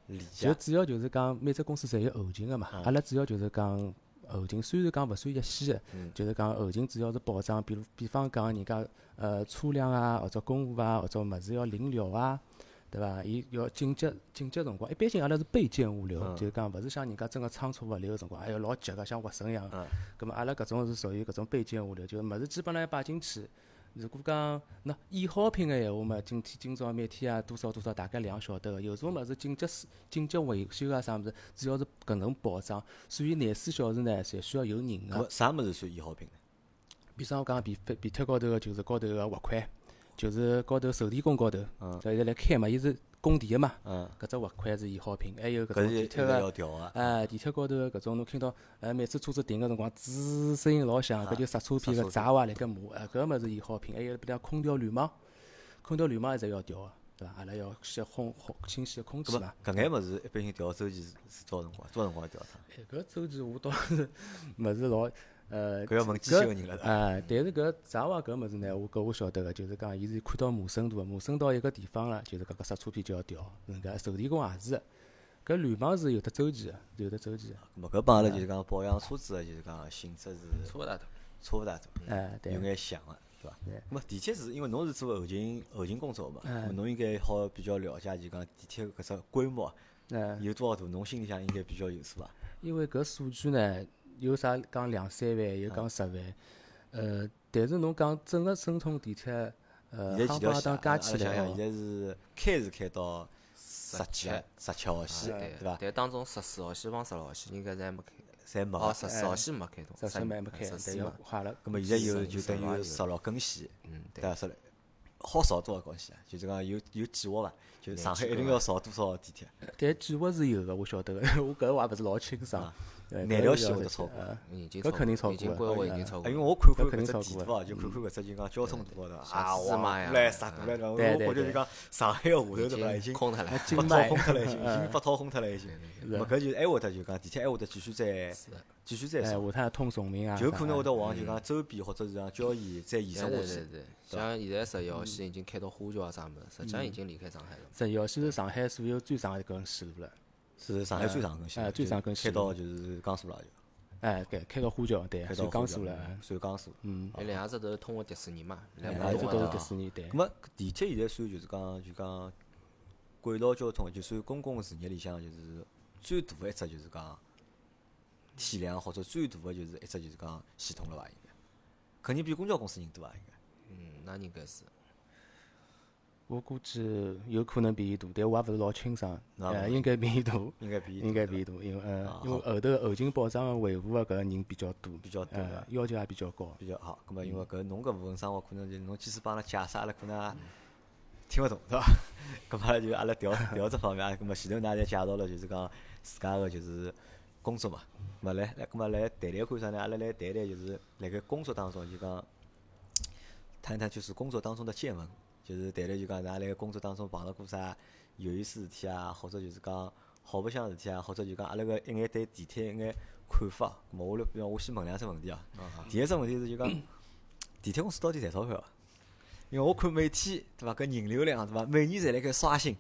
Speaker 1: 理解。
Speaker 2: 就主要就是讲每只公司侪有后勤个嘛，阿拉主要就是讲后勤，虽然讲勿算一线个，
Speaker 1: 嗯
Speaker 2: 就是讲后勤主要是保障，比如比方讲人家呃车辆啊，或者公务啊，或者物事要领料啊，对伐？伊要紧急紧急辰光，一般性阿拉是备件物流，
Speaker 1: 嗯
Speaker 2: 就是讲勿是像人家真个仓储物流个辰光，哎哟老急个，像活生一样
Speaker 1: 嗯。
Speaker 2: 葛末阿拉搿种是属于搿种备件物流，就是物事基本上要摆进去。如果讲喏易耗品个闲话嘛，今天今朝每天啊多少多少大概量晓得个，有种物事紧急事紧急维修啊啥物事，主要是搿能保障，所以廿四小时呢，侪需要有人个。
Speaker 1: 啥物事算易耗品呢？
Speaker 2: 比方讲皮皮贴高头个就是高头个滑块，就是高头手电工高头，
Speaker 1: 嗯
Speaker 2: 这现在来开嘛，伊是供电个嘛，
Speaker 1: 嗯，
Speaker 2: 搿只滑块是易耗品，还有搿种地铁个。哎，地铁高头个搿种侬听到，呃，每次车子停个辰光，吱声音老响，搿就刹车片个闸哇辣盖磨，哎，搿物事易耗品。还有比如讲空调滤网，空调滤网也是要调个，对伐？阿拉要吸空空清新个空气嘛。
Speaker 1: 搿眼物事一般性调周期是是多少辰光？多少辰光调一趟？
Speaker 2: 哎，搿周期我倒是 物事老，呃，
Speaker 1: 搿要问机器个人了。
Speaker 2: 哎，但是搿闸瓦搿物事呢，我搿我晓得个，就是讲伊是看到磨深度个，磨深到一个地方了，就是搿个刹车片就要调，人家手电工也是个。搿滤网是有得周期个，有得周期个。
Speaker 1: 咁么搿帮阿拉就是讲保养车子个就是讲性质是
Speaker 3: 差勿大多。
Speaker 1: 差勿大多，
Speaker 2: 哎，对
Speaker 1: 有。眼像个，对伐？
Speaker 2: 对
Speaker 1: 咁么地铁是因为侬是做后勤后勤工作个嘛，侬应该好比较了解，就讲地铁搿只规模有多少大，侬心里向应该比较有数伐？
Speaker 2: 因为搿数据呢，有啥讲两三万，有讲十万，呃，但是侬讲整个申通地铁，呃，
Speaker 1: 现在几条线，
Speaker 2: 加起来
Speaker 1: 现，在是开是开到十
Speaker 3: 十
Speaker 1: 七
Speaker 3: 七
Speaker 1: 十七号线，
Speaker 3: 对
Speaker 1: 对伐？
Speaker 3: 但当中十四号线帮十六号线应该侪还没开。
Speaker 1: 侪没
Speaker 3: 哦，
Speaker 1: 十
Speaker 3: 四号线没开通，
Speaker 2: 实
Speaker 3: 啥
Speaker 2: 际没没开，但要
Speaker 3: 实际嘛，
Speaker 2: 坏了。
Speaker 1: 葛末现在有就等于十六根线，
Speaker 3: 嗯，对
Speaker 1: 对，伐？十六好少多少根线啊？就是讲有有计划伐？就上海一定要造多少地铁？
Speaker 2: 但计划是有个，我晓得个，我搿个我也勿是老清爽。对
Speaker 1: 哪条线会得超过
Speaker 2: 搿肯定超
Speaker 3: 已经
Speaker 2: 过了
Speaker 3: 规划已经
Speaker 2: 嗯
Speaker 3: 超过
Speaker 1: 因为我看看
Speaker 2: 搿
Speaker 1: 只地图啊，就看看搿只就讲交通图高头啊，
Speaker 3: 像
Speaker 1: 哇
Speaker 3: 司马呀
Speaker 1: 过来杀过来的，我
Speaker 2: 对对对
Speaker 1: 我觉就讲上海个下头
Speaker 3: 已
Speaker 1: 对伐？已经
Speaker 3: 经空脱了
Speaker 2: 啊，
Speaker 1: 被
Speaker 2: 经脉
Speaker 1: 掏空脱了，已经 已经
Speaker 2: 嗯
Speaker 1: 被掏空脱了，已经。
Speaker 2: 是
Speaker 1: 咾搿就还会得就讲地铁还会得继续再继续再
Speaker 2: 哎，
Speaker 1: 造，
Speaker 2: 下趟通崇明啊，
Speaker 1: 就可能会得往就讲周边或者是讲郊县再延伸下去。
Speaker 3: 像现在十一号线已经开到花桥啊啥物事，实际上已经离开上海了。
Speaker 2: 十一号线是上海所有最长的一根线路了。
Speaker 1: 是上海最长根线，
Speaker 2: 哎最长根
Speaker 1: 开到就是江苏了就。
Speaker 2: 哎，对，开到花桥，对，
Speaker 1: 开到
Speaker 2: 算江苏了。哎
Speaker 1: 算江苏。
Speaker 2: 嗯，
Speaker 3: 那两只头通过迪士尼嘛，
Speaker 2: 哎
Speaker 3: 两
Speaker 2: 只都是迪士尼，对
Speaker 1: 咁。么地铁现在算就是讲就讲轨道交通，就算公共事业里向就是最大的一只就是讲体量或者最大的就是一只就是讲系统了伐？应该肯定比公交公司人多啊，应该。
Speaker 3: 嗯，那应该是。
Speaker 2: 我估计有可能比伊大，但我也勿是老清爽。呃，
Speaker 1: 那勿
Speaker 2: 应该比伊大，
Speaker 1: 应该比
Speaker 2: 应该比伊大，因为呃
Speaker 1: 啊，
Speaker 2: 因为后头后勤保障个维护个搿个人比较多，
Speaker 1: 比较多
Speaker 2: 呃
Speaker 1: 的，
Speaker 2: 要求也比较高。
Speaker 1: 比较好。咁么因为搿侬搿部分生活可能就侬即使帮阿拉解释，阿拉可能也听勿懂，对伐？咁么阿拉就阿拉调 调这方面，啊咁么前头㑚侪介绍了，就是讲自家个就是工作嘛。咁么来来，咁么来谈谈看啥呢？阿拉来谈谈就是辣盖工作当中就讲谈谈就是工作当中的见闻，就是谈谈就讲㑚辣盖工作当中碰到过啥有意思事体啊，或者就是讲好白相事体啊，或者就讲阿拉个一眼对地铁一眼看法。咁么我来，比方我先问两只问题啊。第一只问题是就讲地铁公司到底赚钞票伐？因为我看每天对伐，搿人流量对伐，每年侪辣盖刷新，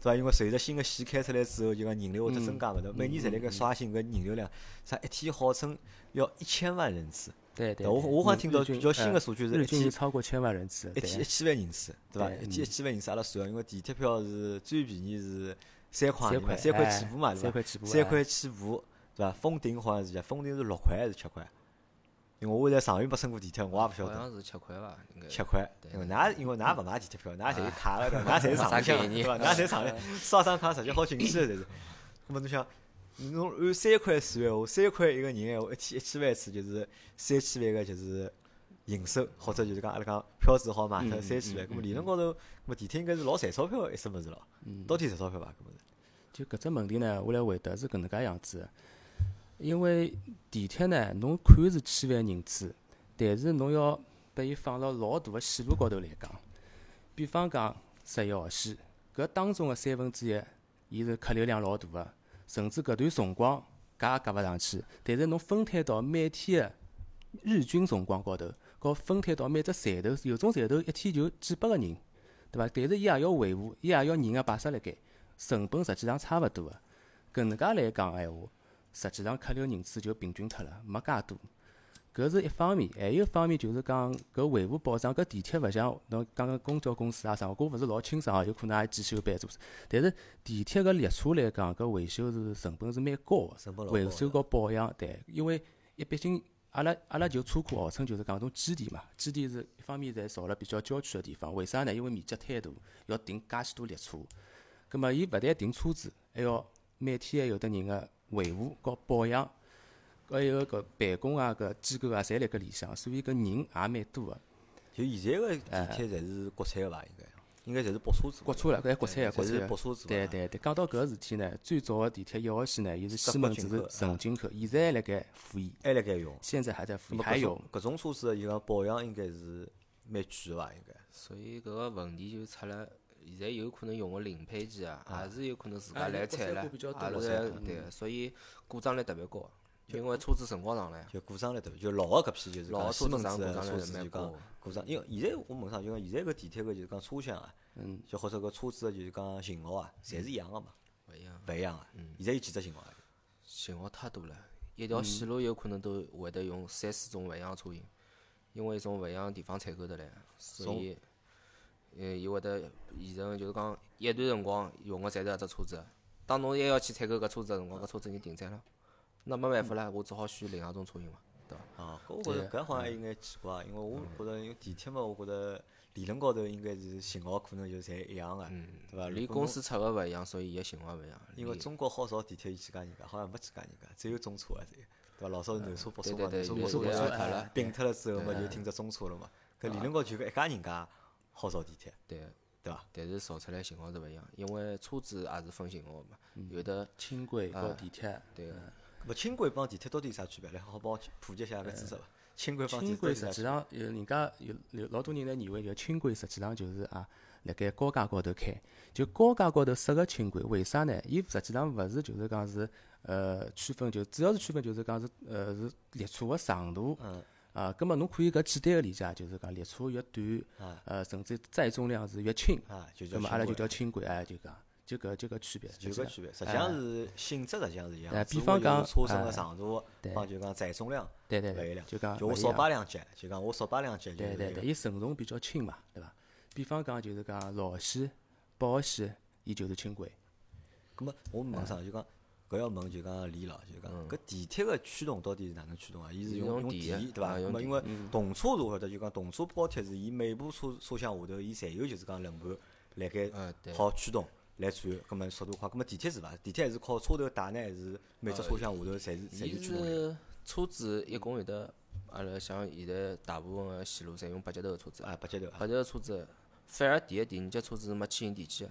Speaker 1: 对伐？因为随着新个线开出来之后，就讲人流会得增加嘛，对伐？每年侪辣盖刷新搿人流量，啥一天号称要一千万人次，
Speaker 2: 对对，
Speaker 1: 我我好像听到比较新的
Speaker 2: 呃
Speaker 1: 数据是
Speaker 2: 日
Speaker 1: 一天
Speaker 2: 均是超过千万人次，
Speaker 1: 一天一千万人次，对伐？一天一千万人次阿拉算，因为地铁票是最便宜是三块，
Speaker 2: 三块
Speaker 1: 三块
Speaker 2: 哎
Speaker 1: 起步嘛，对伐？
Speaker 2: 三块起步哎
Speaker 1: 三块起步，对伐？封顶好像是封顶是六块还是七块？因为我在上海没乘过地铁，我也不晓得。
Speaker 3: 好像是七块吧，应该。
Speaker 1: 七块，因为㑚因为㑚勿买地铁票，㑚侪是卡了的，㑚侪是上
Speaker 3: 啥
Speaker 1: 里向对伐？㑚侪上海刷张卡直接好进去了，侪是。那么侬想，侬按三块算闲话，三块一个人闲话，一天一千万次就是三千万个就是营收，或者就是讲阿拉讲票子好卖脱三千万，咾么理论高头，咾么地铁应该是老赚钞票个一只物事咯。到底赚钞票伐？搿么是？
Speaker 2: 就搿只问题呢，我来回答是搿能介样子个。因为地铁呢，侬看是千万人次，但是侬要把伊放到老大个线路高头来讲，比方讲十一号线，搿当中个三分之一，伊是客流量老大个，甚至搿段辰光加也加勿上去。但是侬分摊到每天个日均辰光高头，和分摊到每只站头，有种站头一天就几百个人，对伐？但是伊也要维护，伊也要人个摆设辣盖。成本实际上差勿多个。搿能介来讲个闲话，实际上客流人次就平均脱了，没介多。搿是一方面，还有一方面就是讲搿维护保障，搿地铁勿像侬讲个公交公司啊啥，我勿是老清爽哦，有可能也检修班做。但是地铁搿列车来讲，搿维修是成本是蛮高个，
Speaker 1: 成本老高
Speaker 2: 维修和保养对，因为一毕竟阿拉阿拉就车库号称就是讲种基地嘛，基地是一方面侪造了比较郊区个地方，为啥呢？因为面积太大，要停介许多列车。葛末伊勿但停车子，还要每天还有得人个维护和保养，还有搿办公啊搿机构啊，侪辣搿里向，所以搿人也蛮多个。
Speaker 1: 就现在个地铁侪是国产个伐？应该应该侪是北车子。
Speaker 2: 国车了，搿还国产个国
Speaker 1: 侪是
Speaker 2: 产个。
Speaker 1: 驳车子。
Speaker 2: 对。对对，讲到搿个事体呢，最早个地铁一号线呢，伊是西门子是
Speaker 1: 德国进口
Speaker 2: 纯进口，现在还辣盖服役，
Speaker 1: 还辣盖用。
Speaker 2: 现在还在服役，还有
Speaker 1: 搿种车子，伊个保养应该是蛮贵个伐？应该。
Speaker 3: 所以搿个问题就出了，现在有可能用个零配件啊，也是有可能自家来拆了，也是对，所以故障率特别高，因为车子辰光长了呀。
Speaker 1: 就故障率特别，就老个搿批就是
Speaker 3: 老
Speaker 1: 讲西门
Speaker 3: 车子故障率
Speaker 1: 子就讲故障，因为现在我问上，就讲现在搿地铁个就是讲车厢啊，
Speaker 2: 嗯，
Speaker 1: 就或者搿车子个就是讲型号啊，侪是一样个嘛，
Speaker 3: 勿一样，
Speaker 1: 勿一样个。
Speaker 3: 嗯
Speaker 1: 现在有几只型号啊？
Speaker 3: 型号太多了，一条线路有可能都会得用三四种勿一样车型，因为从勿一样地方采购得来，所以，呃，伊会得现成就是讲一段辰光用个侪是搿只车子，当侬还要去采购搿车子个辰光，搿车子已经停产了，那没办法了，我只好选另外一种车型嘛，对伐？
Speaker 1: 啊，搿我觉着搿好像还有眼奇怪，因为我觉着因为地铁嘛，我觉着理论高头应该是型号可能就侪一样个，对伐？
Speaker 3: 连
Speaker 1: 如果侬
Speaker 3: 公司出个勿一样，所以伊个型号勿一样。
Speaker 1: 因为中国好造地铁有几家人家，好像没几家人家，只有中车啊，只有。对伐？老早是南车北车嘛，南车北
Speaker 2: 现
Speaker 1: 车不是
Speaker 2: 在脱了
Speaker 1: 并脱了之后嘛，就听着中车了嘛。搿理论高头就搿一家人家好造地铁，
Speaker 3: 对。
Speaker 1: 对伐？
Speaker 3: 但是造出来型号是勿一样，因为车子也是分型号嘛，
Speaker 1: 嗯
Speaker 3: 有的
Speaker 2: 轻轨和地铁，
Speaker 3: 对个
Speaker 1: 咾轻轨帮地铁到底有啥区别？来，好好帮我普及一下搿知识伐？轻轨帮地
Speaker 2: 轻
Speaker 1: 铁到底有啥区别？
Speaker 2: 轨实际上有人家有有老多人呢认为，就轻轨实际上就是啊，辣盖高架高头开，就高架高头设个轻轨，为啥呢？伊实际上勿是就是讲是呃区分，就主要是区分就是讲是呃是列车个长度。
Speaker 1: 嗯
Speaker 2: 啊，葛末侬可以搿简单个理解，就是讲列车越短，
Speaker 1: 啊
Speaker 2: 呃，甚至载重量是越轻，
Speaker 1: 啊，就
Speaker 2: 阿拉就叫轻轨，哎，就讲就搿就搿区别。
Speaker 1: 就搿区别，实际上是性质实际上是一样
Speaker 2: 比方讲
Speaker 1: 车身个
Speaker 2: 哎
Speaker 1: 长度
Speaker 2: 对
Speaker 1: 帮就讲载重量
Speaker 2: 对对
Speaker 1: 勿一样，，
Speaker 2: 对就讲
Speaker 1: 就我少
Speaker 2: 勿一样
Speaker 1: 摆两节，就讲我少摆两节，就
Speaker 2: 对对对，伊承重比较轻嘛，对伐？比方讲就是讲老线、宝线，伊就是轻轨。
Speaker 1: 咁么我问啥？就讲搿要问就讲李老，就讲
Speaker 2: 嗯
Speaker 1: 搿地铁个驱动到底是哪能驱动啊？伊是用用
Speaker 3: 用电
Speaker 1: 电对伐？咁么因为动车如何的就讲动车高铁是伊每部车车厢下头伊侪有就是讲轮盘辣盖好驱动来转，咁么速度快。咁么地铁是伐？地铁还是靠车头带呢，还是每只车厢下头侪是侪
Speaker 3: 伊
Speaker 1: 是驱动
Speaker 3: 车子一共有得，阿拉像现在大部分个线路侪用八节头个车子，
Speaker 1: 啊，八节头啊。
Speaker 3: 八节头车子，反而第一、第二节车子是没牵引电机个，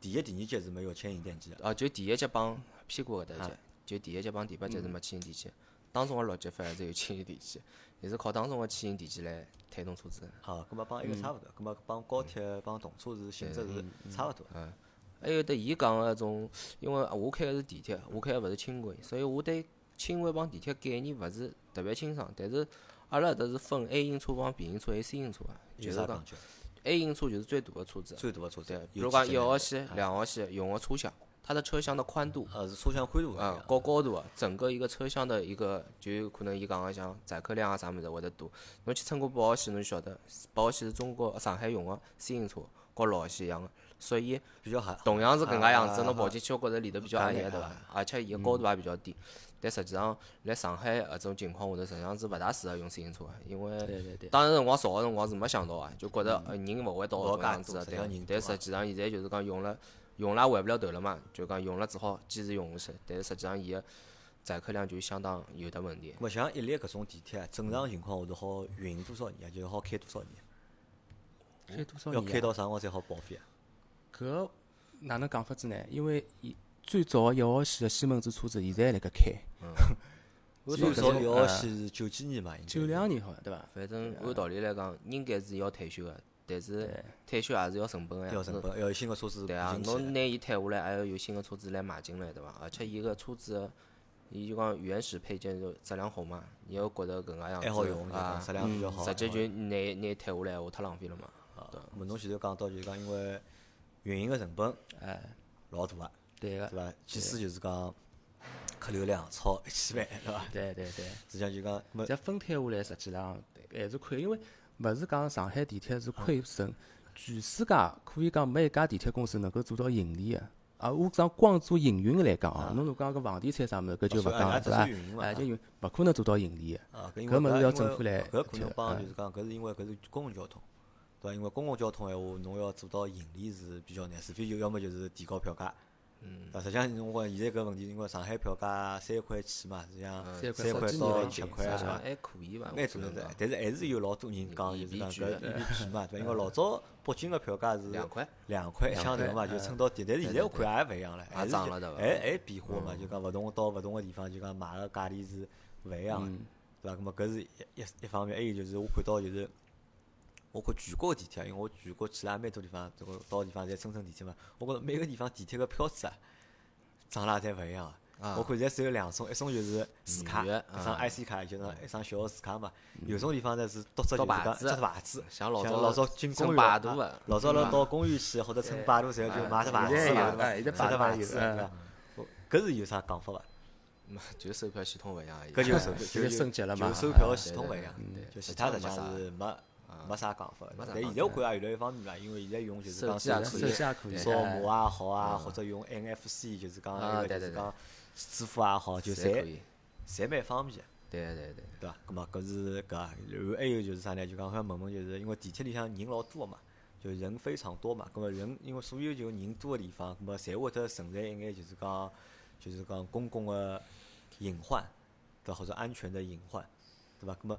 Speaker 1: 第一、第二节是没有牵引电机的。
Speaker 3: 啊，就第一节帮屁股搿搭一节，就第一节帮第八节是没牵引电机，当中个六节反而是有牵引电机，也是靠当中个牵引电机来推动车子。
Speaker 1: 啊，咁么帮一个差勿多，咁么帮高铁帮动车是性质是差勿多。
Speaker 3: 嗯，还有得伊讲个种，因为我开个是地铁，我开个勿是轻轨，所以我对轻轨帮地铁概念勿是特别清爽。但是阿拉搿搭是分 A 型车帮 B 型车、还有 C 型车个，就是讲？A 型车就是最大的车子，
Speaker 1: 最大的车子
Speaker 3: 对，，比如讲一号线、两号线用个车厢，它的车厢的宽度
Speaker 1: 呃，是车厢宽度
Speaker 3: 啊。高高度啊，整个一个车厢的一个就有可能伊讲个像载客量啊啥物事会得多。侬去乘过八号线，侬就晓得八号线是中国上海用个 C 型车，和老号线一样个，所以
Speaker 1: 比较合。
Speaker 3: 同样是搿能介样子，
Speaker 1: 啊
Speaker 3: 侬跑进去，我觉着里头比较压抑个对伐
Speaker 1: 啊？
Speaker 3: 而且伊个高度也比较低。但实际上，辣上海搿种情况下头，实际上是勿大适合用自行车个，因为当时辰光造个辰光是没想到啊，就觉着呃人勿会到搿样子个，对。但实际上现在就是讲用了，用了也回勿了头了嘛，就讲用了只好坚持用下去。但是实际上伊个载客量就相当有得问题。
Speaker 1: 勿像一列搿种地铁啊，正常情况下头好运营多少年啊？就是好开多少年？
Speaker 2: 开多少
Speaker 1: 要
Speaker 2: 年要？
Speaker 1: 开到啥辰光才好报废啊？
Speaker 2: 搿哪能讲法子呢？因为伊最早个一号线个西门子车子现在还辣盖开，
Speaker 1: 最早一号
Speaker 2: 呃
Speaker 1: 线是九几年嘛，应该
Speaker 2: 九两年好像对伐？
Speaker 3: 反正按道理来讲，应该是要退休个，但是退休也是要成本个呀。
Speaker 1: 要成本，要有新个车子
Speaker 3: 对啊。侬拿伊退下来，还要有新个车子来买进来，对伐？而且伊个车子，伊就讲原始配件就质量好嘛，你要觉着搿能介样子
Speaker 1: 还好用，就
Speaker 3: 啊，
Speaker 1: 质量比较好。
Speaker 3: 直接就拿拿退下来，话太浪费了嘛。
Speaker 1: 啊，咁么侬前头讲到就是讲，因为运营个成本
Speaker 2: 哎，
Speaker 1: 老大个，
Speaker 2: 对个
Speaker 1: 对，伐？即使就是讲客流量超一千万，对伐？
Speaker 2: 对对对。
Speaker 1: 实际上就讲，咁么
Speaker 2: 再分摊下来，实际上还是亏，因为勿是讲上海地铁是亏损，全世界可以讲没一家地铁公司能够做到盈利个。啊，我讲光做营运来讲哦，侬如果讲个房地产啥物事，搿就勿讲了对伐
Speaker 1: 是运营？嘛
Speaker 2: 哎，就运勿可能做到盈利个。
Speaker 1: 啊，搿
Speaker 2: 物事要政府来
Speaker 1: 搿可能帮就是讲，搿是因为搿是公共交通，对伐？因为公共交通闲话，侬要做到盈利是比较难，除非就要么就是提高票价。嗯，实际上侬讲现在搿问题，因为上海票价三块起嘛，实际上
Speaker 2: 三块
Speaker 1: 到七块，是伐？
Speaker 3: 实际上还可以伐，
Speaker 1: 蛮做得的，但是还是有老多人讲，就是讲搿一笔贵嘛，对伐？因为老早北京个票价是
Speaker 3: 两块，
Speaker 1: 两块一枪头嘛，就撑到底。但是现在我看也勿一样了，还是
Speaker 3: 涨了对伐
Speaker 1: 还还变化嘛，就讲勿同到勿同个地方，就讲买个价钿是勿一样个，对伐？咁么搿是一一一方面，还有就是我看到就是。我看全国个地铁，因为我全国去了也蛮多地方，这个到个地方侪乘乘地铁嘛。我觉着每个地方地铁个票子啊，涨了也侪勿一样个。
Speaker 3: 啊
Speaker 1: 我看现在只有两种，一种就是磁卡，一张
Speaker 3: 啊
Speaker 1: IC 卡，就是一张小个磁卡嘛。有种地方呢是读只就是讲只牌子，
Speaker 3: 像老早
Speaker 1: 老早进公
Speaker 3: 乘
Speaker 1: 园老早了
Speaker 3: 嗯
Speaker 1: 到公园去或者乘摆渡时候就买只牌子？买只牌子，搿是有啥讲法伐？
Speaker 3: 嘛就售票系统勿一样。
Speaker 1: 搿就 就就
Speaker 2: 升级了嘛
Speaker 1: 就售票系统勿一样，就其他实际上是没没啥讲法但现在我看也越来越方便了，因为现在用就是讲
Speaker 3: 手机也可以
Speaker 1: 扫
Speaker 2: 哎
Speaker 1: 码也好啊，或者用 NFC，就是讲那个就是讲支付也好，就侪
Speaker 3: 侪
Speaker 1: 蛮方便的。
Speaker 3: 对对对，
Speaker 1: 对伐？咁么搿是搿啊，然后还有就是啥呢？就讲我想问问，就是因为地铁里向人老多个嘛，就人非常多嘛。咁么人因为所有就人多个地方，咁么侪会得存在一眼就是讲就是讲公共个隐患，对伐？或者安全的隐患，对伐？葛末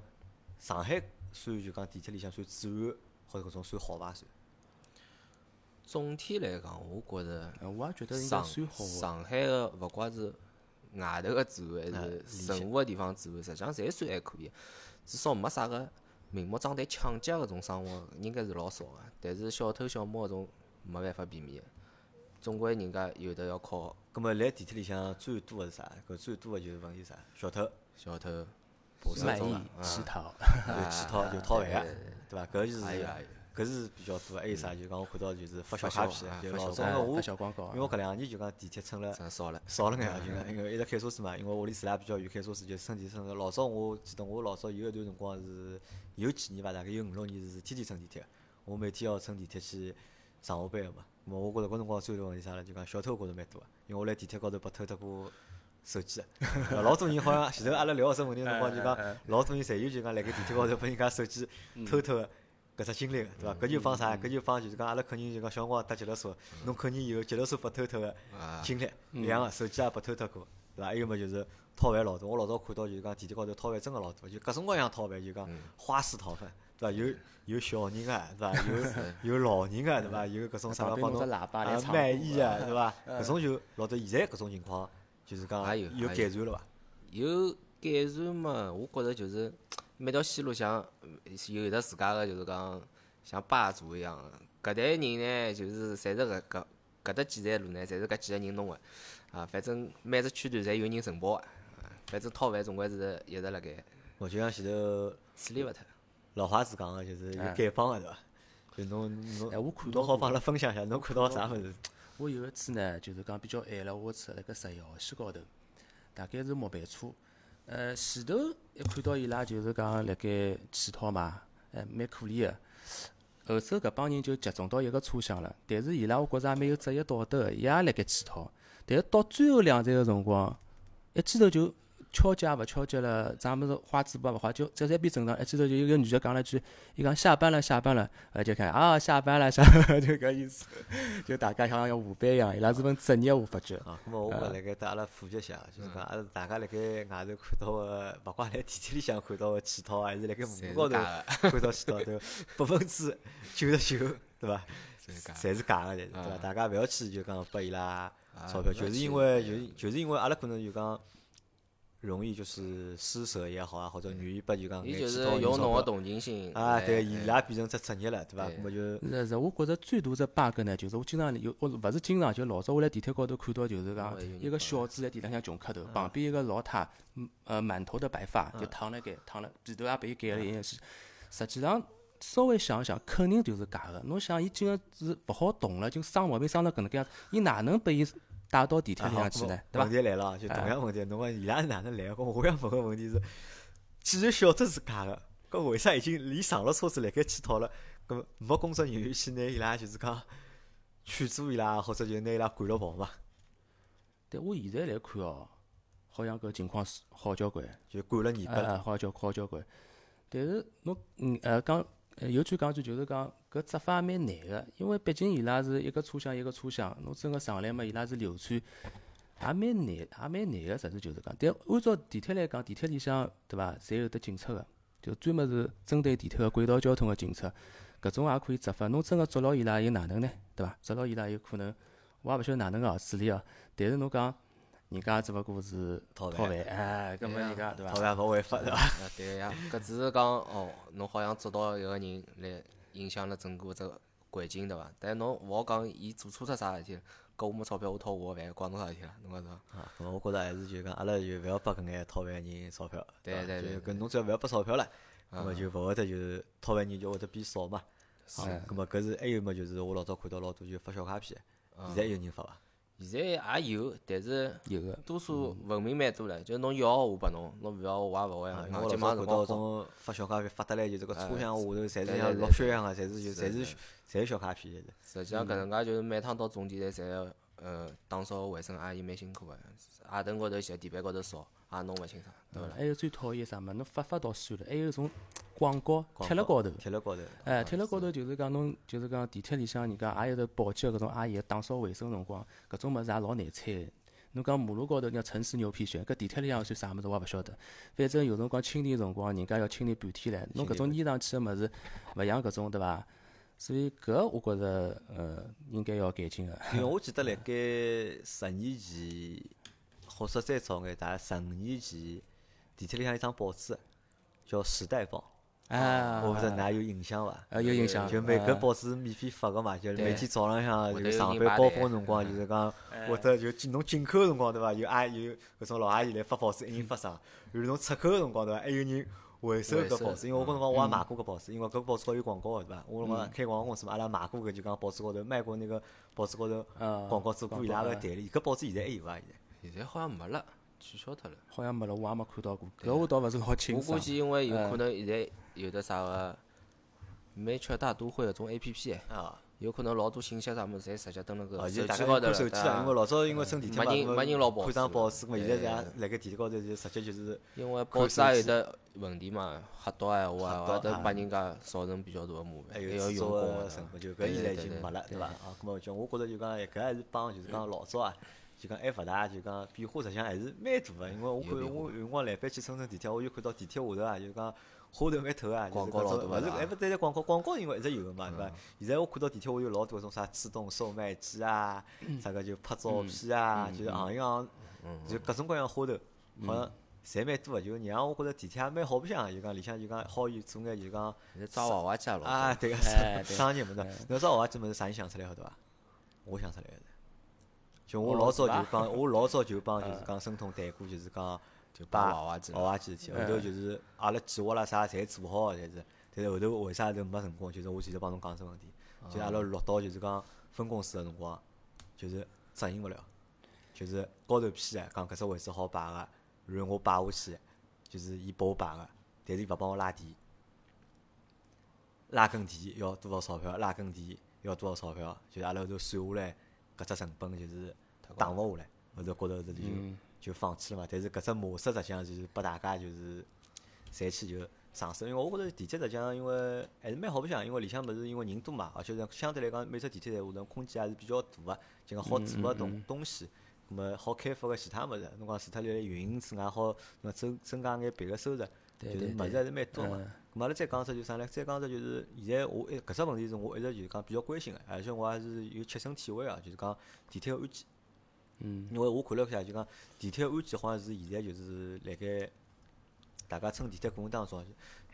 Speaker 1: 上海算就讲地铁里向算治安或者搿种算好伐？算
Speaker 3: 总体来讲，我觉着
Speaker 2: 呃我也觉得应该
Speaker 3: 上
Speaker 2: 算好个。
Speaker 3: 上海个勿怪是外头个治安，还是任何个地方治安，实际上侪算还可以。至少没啥个明目张胆抢劫搿种生活，应该是老少个。但是小偷小摸搿种没办法避免个，总归人家有的要靠
Speaker 1: 葛末来地铁里向最多个是啥？搿最多个就是问题啥？小偷、
Speaker 3: 小偷、
Speaker 2: 卖艺
Speaker 3: 手中、啊
Speaker 2: 乞讨，
Speaker 1: 就乞讨就讨饭个
Speaker 3: 对对对，
Speaker 1: 对伐？搿就是搿是比较多个。还有啥？就讲我看到就是发小卡片就老早
Speaker 2: 发，小广告
Speaker 1: 因为我搿两年就讲地铁乘了
Speaker 3: 真少了。
Speaker 1: 少了眼啊，就讲因为一直开车子嘛，因为屋里住了也比较远，开车子就乘地铁乘个。老早我记得我老早有一段辰光是有几年伐，大概有五六年是天天乘地铁，我每天要乘地铁去上下班个嘛。咾我觉着搿辰光最大问题啥了？就讲小偷觉着蛮多个，因为我辣地铁高头被偷脱过手机个。老多人好像 前头阿拉聊搿只问题个辰光，就讲老多人侪有就讲辣盖地铁高头拨人家手机偷偷个。搿只经历个对伐？搿就放啥？搿就放就是讲阿拉肯定就讲小辰光搭脚踏车，侬肯定有脚踏车被偷偷个
Speaker 3: 啊
Speaker 1: 经历一样个，手机也被偷偷过，对伐？还有么就是讨饭老多，我老早看到就是讲地铁高头讨饭真个老多，就各种各样讨饭，就讲花式讨饭，对伐？有有小人个，对伐？有有老人个，对伐？有搿种啥个帮侬卖艺个，对伐？搿种就老多，现在搿种情况就是讲
Speaker 3: 还有
Speaker 1: 有改善了伐？
Speaker 3: 有改善嘛？我觉着就是每条线路像嗯有得自家个就是讲像霸主一样个，搿代人呢就是侪是搿搿搿搭几站路呢，侪是搿几个人弄个，啊，反正每只区段侪有人承包个，啊，反正讨饭总归是一直辣盖
Speaker 1: 我就像前头
Speaker 3: 处理勿脱。
Speaker 1: 老话子讲个，就是有
Speaker 2: 哎
Speaker 1: 丐帮个，对伐？就侬侬
Speaker 2: 哎我看到
Speaker 1: 侬好帮阿拉分享一下，侬看到啥物事？
Speaker 2: 我有一次呢，就是讲比较晚了，我车辣盖十一号线高头，大概是末班车。呃，前头一看到伊拉就是讲辣盖乞讨嘛，哎，蛮可怜个。后首搿帮人就集中到一个车厢了，但是伊拉我觉着也蛮有职业道德个，伊也辣盖乞讨。但是到最后两站个辰光，一记头就敲击也勿敲击了，啥物事花嘴巴勿花，就这侪变正常。一记头就有个女的讲了一句，伊讲下班了，下班了，呃，就看啊，下班了，下班，就 搿意思。就大家像要下班一样，伊拉是份职业，我发觉。
Speaker 1: 啊，咾么我辣盖搭阿拉普及一下，就是讲阿拉大家辣盖外头看到个，勿怪辣地铁里向看到个乞讨，还是辣盖马路高头 看到乞讨，都 百分之九十九，对伐？
Speaker 3: 侪是假
Speaker 1: 个，侪是对伐？
Speaker 3: 啊
Speaker 1: 大家勿要去就讲拨伊拉钞票，就是因为就是就是因为阿拉可能就讲容易就是施舍也好啊，或者愿意拨就讲
Speaker 3: 伊就是用侬个同情心
Speaker 1: 啊，
Speaker 3: 来
Speaker 1: 对，伊
Speaker 3: 哎
Speaker 1: 拉变成只职业了，对伐？
Speaker 3: 对
Speaker 1: 咁么就是
Speaker 2: 是是，我觉着最大只 bug 呢，就是我经常有，我勿是经常，就老早我辣地铁高头看到，就是讲一个小子辣地浪向穷磕头，旁边一个老太，嗯呃，满头的白发，就躺辣盖，躺了，被头也被伊盖了一眼是，实际上稍微想想，肯定就是假个。侬想，伊竟然是勿好动了，就生毛病生到搿能介样子，伊哪能被伊带到地铁
Speaker 1: 啊好
Speaker 2: 里向去呢？对
Speaker 1: 问？题来了啊，就同样问题，侬讲伊拉是哪能来个？我想问个问题是，既然晓得是假个，搿为啥已经连上了车子辣盖乞讨了？搿没工作人员去拿伊拉就是讲劝阻伊拉，或者就拿伊拉赶了跑嘛？
Speaker 2: 但我现在来看哦，好像搿情况是好交关。
Speaker 1: 就赶了尾巴
Speaker 2: 哎。好交好交关。但是侬嗯呃讲呃呃有句讲句就是讲搿执法也蛮难个，因为毕竟伊拉是一个车厢一个车厢，侬真个上来嘛，伊拉是流窜，也蛮难也蛮难个，实事求是讲。但按照地铁来讲，地铁里向对伐，侪有得警察个，就专门是针对地铁个轨道交通个警察，搿种也可以执法。侬真个捉牢伊拉又哪能呢？对伐？捉牢伊拉有可能，我也勿晓得哪能个处理哦。但是侬讲，人家只勿过是
Speaker 1: 讨饭，
Speaker 2: 哎，搿么人家对伐
Speaker 1: 讨？饭勿违法对伐？
Speaker 3: 啊，对呀，搿只是讲哦，侬好像捉到一个人来影响了整个这个环境，对伐？但侬勿好讲伊做错脱啥事体，搿我没钞票，我讨我个饭，关侬啥事体啦？侬讲是伐？
Speaker 1: 啊，我觉着还是就讲阿拉就勿要拨搿眼讨饭人钞票，
Speaker 3: 对对对
Speaker 1: 就搿侬只要勿要拨钞票了，咁么就勿会得就是讨饭人就会得变少嘛。是，搿么搿是还有么就是我老早看到老多就发小卡片，现在有人发伐？
Speaker 3: 现在也有，但是
Speaker 2: 有个。
Speaker 3: 多数文明蛮多了，就侬要我拨侬，侬勿要我也勿会
Speaker 1: 我老早看到种发小卡片发得来，就是个车厢下头侪是像落雪一样个，侪是就侪是侪是小卡片，
Speaker 3: 实际上搿能介就是每趟到终点站，侪要呃打扫卫生阿姨蛮辛苦个，阿凳高头洗，地板高头扫，也弄勿清爽，对伐啦？
Speaker 2: 还有最讨厌啥么？侬发发倒算了，还有种广告贴辣高头。
Speaker 1: 贴辣高头。
Speaker 2: 哎，贴辣高头就是讲侬，就是讲地铁里向人家也有得保洁搿种阿姨打扫卫生辰光，搿种物事也老难猜的。侬讲马路高头人家城市牛皮癣，搿地铁里向算啥物事我也勿晓得。反正有辰光清理辰光，人家要清理半天唻。侬搿种粘上去个物事，勿像搿种对伐？所以搿我觉着，呃，应该要改进个。
Speaker 1: 因为我记得辣盖十年前，或者再早眼，大概十五年前，地铁里向有张报纸，叫《时代报》。
Speaker 2: 啊，
Speaker 1: 我勿知道㑚有印象伐？
Speaker 2: 呃，有印象。
Speaker 1: 就每个
Speaker 2: 啊
Speaker 1: 报纸免费发个嘛，就是每天早浪向就上班高峰辰光，就是讲或者就进侬进口个辰光对伐？有阿有搿种老阿姨来发报纸，一人发张；有侬出口个辰光对伐？还有人回收搿报纸，因为我搿辰光我也买过搿报纸，因为搿报纸高头有广告个对伐？我辰光开广告公司嘛，阿拉买过搿就讲报纸高头卖过那个报纸高头
Speaker 2: 啊
Speaker 1: 广告做过伊拉个代理，搿报纸现在还有伐？现在？
Speaker 3: 现在好像没了，取消脱了。
Speaker 2: 好像没了，我也没看到过。搿我倒勿是老清爽
Speaker 3: 我估。计因为有可能现在有的啥个美圈大都会搿种 A P P，
Speaker 1: 啊，
Speaker 3: 有可能老多信息啥物事侪直接登了
Speaker 1: 哦，
Speaker 3: 搿
Speaker 1: 就大家
Speaker 3: 手机高头
Speaker 1: 看手机啊，因为老早因为乘地铁嘛，
Speaker 3: 没人没人老报
Speaker 1: 看张
Speaker 3: 纸
Speaker 1: 报纸嘛，现在也辣盖地铁高头就直接就是
Speaker 3: 因为
Speaker 1: 看
Speaker 3: 报纸也有
Speaker 1: 手机
Speaker 3: 得问题嘛，黑到闲话啊，会得
Speaker 1: 黑到啊
Speaker 3: 拨人家造成比较大个麻烦，还要用工啊
Speaker 1: 个成本，就搿现在已经没了，对伐？啊，咾么就我觉着就讲，搿还是帮就是讲老早啊，就讲还勿大，就讲变化实际上还是蛮大个。因为我看我有辰光来班去乘乘地铁，我就看到地铁下头啊，就讲花头蛮透啊，就是
Speaker 3: 广告
Speaker 1: 搿种勿是还勿单单广告，广告因为一直有个嘛，对伐？现在我看到地铁下头有老多搿种啥自动售卖机啊，啥个就拍照片啊，就是行一行，就各种各样花头，好像。侪蛮多个，就让我觉着地铁也蛮好白相个，就讲里向就讲好有做眼就讲
Speaker 3: 抓娃娃机
Speaker 1: 啊，
Speaker 3: 多。
Speaker 1: 对个，商业么子，侬知道我这么是啥人想出来个对伐？我想出来个是，就我
Speaker 2: 哦
Speaker 1: 老早就帮，我老早就帮 就是讲申通谈过，就是讲就
Speaker 3: 把
Speaker 1: 把
Speaker 3: 娃娃机
Speaker 1: 娃娃机事体，后头就是阿拉计划啦啥侪做好个，侪是，但是后头为啥就没成功？就是我前头帮侬讲只问题，就是阿拉落到就是讲分公司个辰光，就是执行勿了，就是高头批个，讲搿只位置好摆个，然后我摆下去，就是伊拨我摆个，但是伊勿帮我拉地。拉根地要多少钞票？拉根地要多少钞票？就是阿拉后头算下来，搿只成本就是打勿下来，后头觉着后头就就放弃了嘛。但是搿只模式实际上就是拨大家就是侪去就尝试，因为我觉着地铁实际上因为还是蛮好白相，因为里向物事因为人多嘛，而且是相对来讲每只地铁站下头空间也是比较大个，就讲好做个东东西。咁么好开发个其他物事，侬讲除脱辣运营之外，好那增增加眼别个收入，就是物事还是蛮多嘛。
Speaker 2: 嗯
Speaker 1: 咁阿拉再讲只就啥呢？再讲只就是现在我一搿只问题是我一直就是讲比较关心个，而且我也是有切身体会个，就是讲地铁个安检。
Speaker 2: 嗯。
Speaker 1: 因为我看了下，就讲地铁个安检好像是现在就是辣盖大家乘地铁过程当中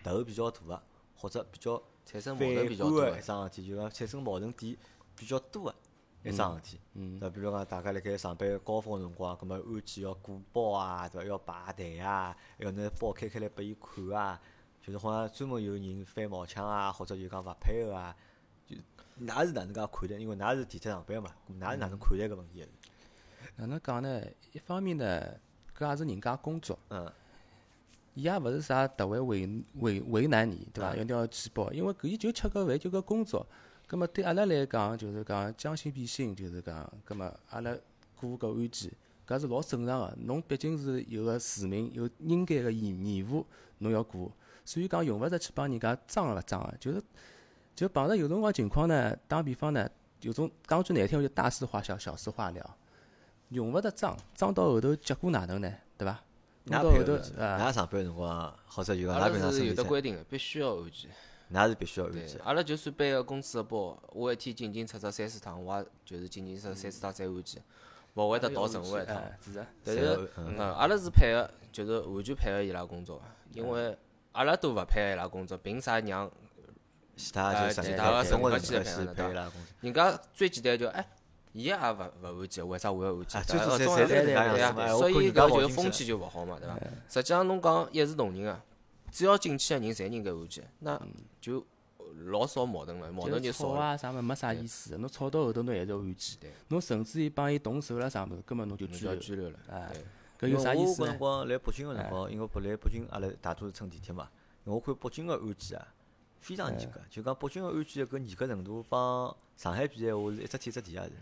Speaker 1: 头比较大个，或者比较
Speaker 3: 产生矛盾比较
Speaker 1: 多个
Speaker 3: 多
Speaker 1: 一桩事体，就讲产生矛盾点比较多个一桩事体。
Speaker 2: 嗯
Speaker 1: 对，比如讲大家辣盖上班高峰个辰光，葛末安检要过包啊，对伐？要排队啊，要拿包开开来拨伊看啊，就是好像专门有人翻毛腔啊，或者就讲勿配合啊，就㑚是哪能介看待？因为㑚是地铁上班嘛，咁㑚是哪能看待搿问题个？
Speaker 2: 哪能讲呢？一方面呢，搿也是人家工作，
Speaker 1: 嗯，
Speaker 2: 伊也勿是啥特为为为为难你，对伐？
Speaker 1: 嗯
Speaker 2: 一定要去报，因为搿伊就吃个饭，就搿工作。葛末对阿拉来讲，就是讲将心比心，就是讲，葛末阿拉过搿安检，搿是老正常个。侬毕竟是有个市民，有应该个义义务，侬要过。所以讲用勿着去帮人家装个勿装个，就是就碰着有辰光情况呢，打比方呢，有种讲句难听话就大事化小，小事化了，用勿着装，装到后头结果哪能呢？对伐？弄
Speaker 1: 㑚
Speaker 2: 到后头
Speaker 1: 配合安检，
Speaker 2: 啊。
Speaker 1: 㑚上班辰光，或者就讲
Speaker 3: 阿拉
Speaker 1: 平常
Speaker 3: 是有的规定个，必须要安检。
Speaker 1: 㑚是必须要安
Speaker 3: 对
Speaker 1: 检，。
Speaker 3: 阿拉就算背个公司个包，我一天进进出出三四趟，我也就是进进出出三四趟再安检，勿会得倒任何一趟。但是，
Speaker 1: 嗯
Speaker 3: 嗯，阿拉是配合，就是完全配合伊拉工作个，因为阿拉都勿配合伊拉工作，凭啥让
Speaker 1: 其他
Speaker 3: 其他个
Speaker 1: 生活
Speaker 3: 生
Speaker 1: 成本是
Speaker 3: 活起来配合
Speaker 1: 伊拉工作。
Speaker 3: 人家最简单就哎，伊也勿勿安全，为啥我要安检
Speaker 1: 啊？
Speaker 3: 对伐
Speaker 1: 最多侪侪是搿样子
Speaker 3: 所以搿就
Speaker 1: 跑进去
Speaker 3: 风气就勿好嘛，对伐？实际上侬讲一视同仁个，只要进去个人侪应该安检，那就老少矛盾了，矛盾就少了。
Speaker 2: 吵啊啥物没啥意思，侬吵到后头侬还是要安检
Speaker 3: 对，
Speaker 2: 侬甚至于帮伊动手了啥物事，根本侬就
Speaker 3: 侬
Speaker 2: 拘留。
Speaker 3: 拘留了。
Speaker 2: 哎
Speaker 3: 对，
Speaker 2: 搿有啥意
Speaker 1: 因为我搿辰？光来北京个辰光，因为北来北京阿拉大多是乘地铁嘛，我看北京个安检啊，非常严格，就讲北京个安检搿严格程度帮上海比闲话是一只天一只地啊是。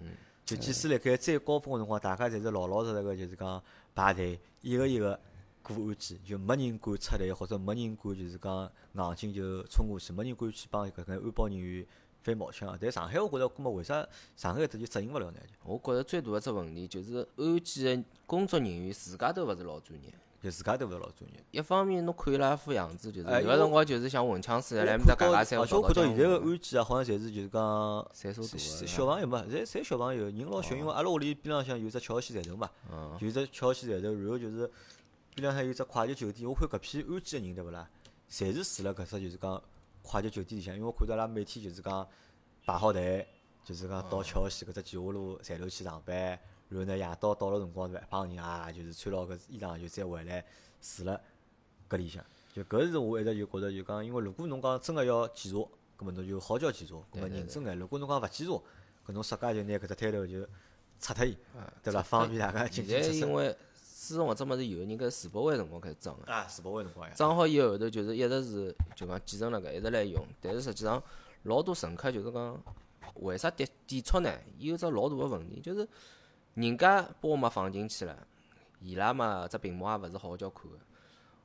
Speaker 1: 就即使辣盖最高峰个辰光，大家侪是老老实实个，就是讲排队一个一个过安检，就没人敢出来，或者没人敢就是讲硬劲就冲过去，没人敢去帮搿个安保人员翻毛腔啊。但上海我觉着，搿么为啥上海搿搭就适应勿了呢？
Speaker 3: 我觉着最大个只问题就是安检个工作人员自家都勿是老专业。
Speaker 1: 就自家都勿是老专业。
Speaker 3: 一方面侬看伊拉副样子，就是有个辰光就是像混枪似的，来埃面搭嘎嘎三胡
Speaker 1: 而且我看到现在个
Speaker 3: 个
Speaker 1: 安检啊，好像侪是就是讲
Speaker 3: 岁数大
Speaker 1: 小
Speaker 3: 个。
Speaker 1: 小朋友嘛，侪侪小朋友，人老小，因为阿拉屋里边浪向有只桥西站头嘛，
Speaker 3: 嗯，
Speaker 1: 有只桥西站头，然后就是边浪向有只快捷酒店，我看搿批安检个人对勿啦，侪是住辣搿只就是讲快捷酒店里向，因为我看到伊拉每天就是讲排好队，就是讲到桥西搿只建华路站头去上班，然后呢夜到到了辰光对伐，一帮人啊就是穿牢搿衣裳就再回来住辣搿里向，就搿是我一直就觉着就讲，因为如果侬讲真个要检查，搿么侬就好叫检查，葛末
Speaker 3: 对对
Speaker 1: 认真眼。如果侬讲勿检查，搿侬自家就拿搿只摊头就拆脱伊，
Speaker 3: 啊
Speaker 1: 对伐？方便大家进
Speaker 3: 现
Speaker 1: 进出出。
Speaker 3: 在因为自从搿只物事有人搿世博会辰光开始装个，
Speaker 1: 啊，世博会辰光呀，
Speaker 3: 装好以后后头就是一直是就讲继承辣盖一直来用，但是实际上老多乘客就是讲为啥抵抵触呢？伊有只老大个问题，就是人家包嘛放进去了，伊拉嘛只屏幕也勿是好叫看个。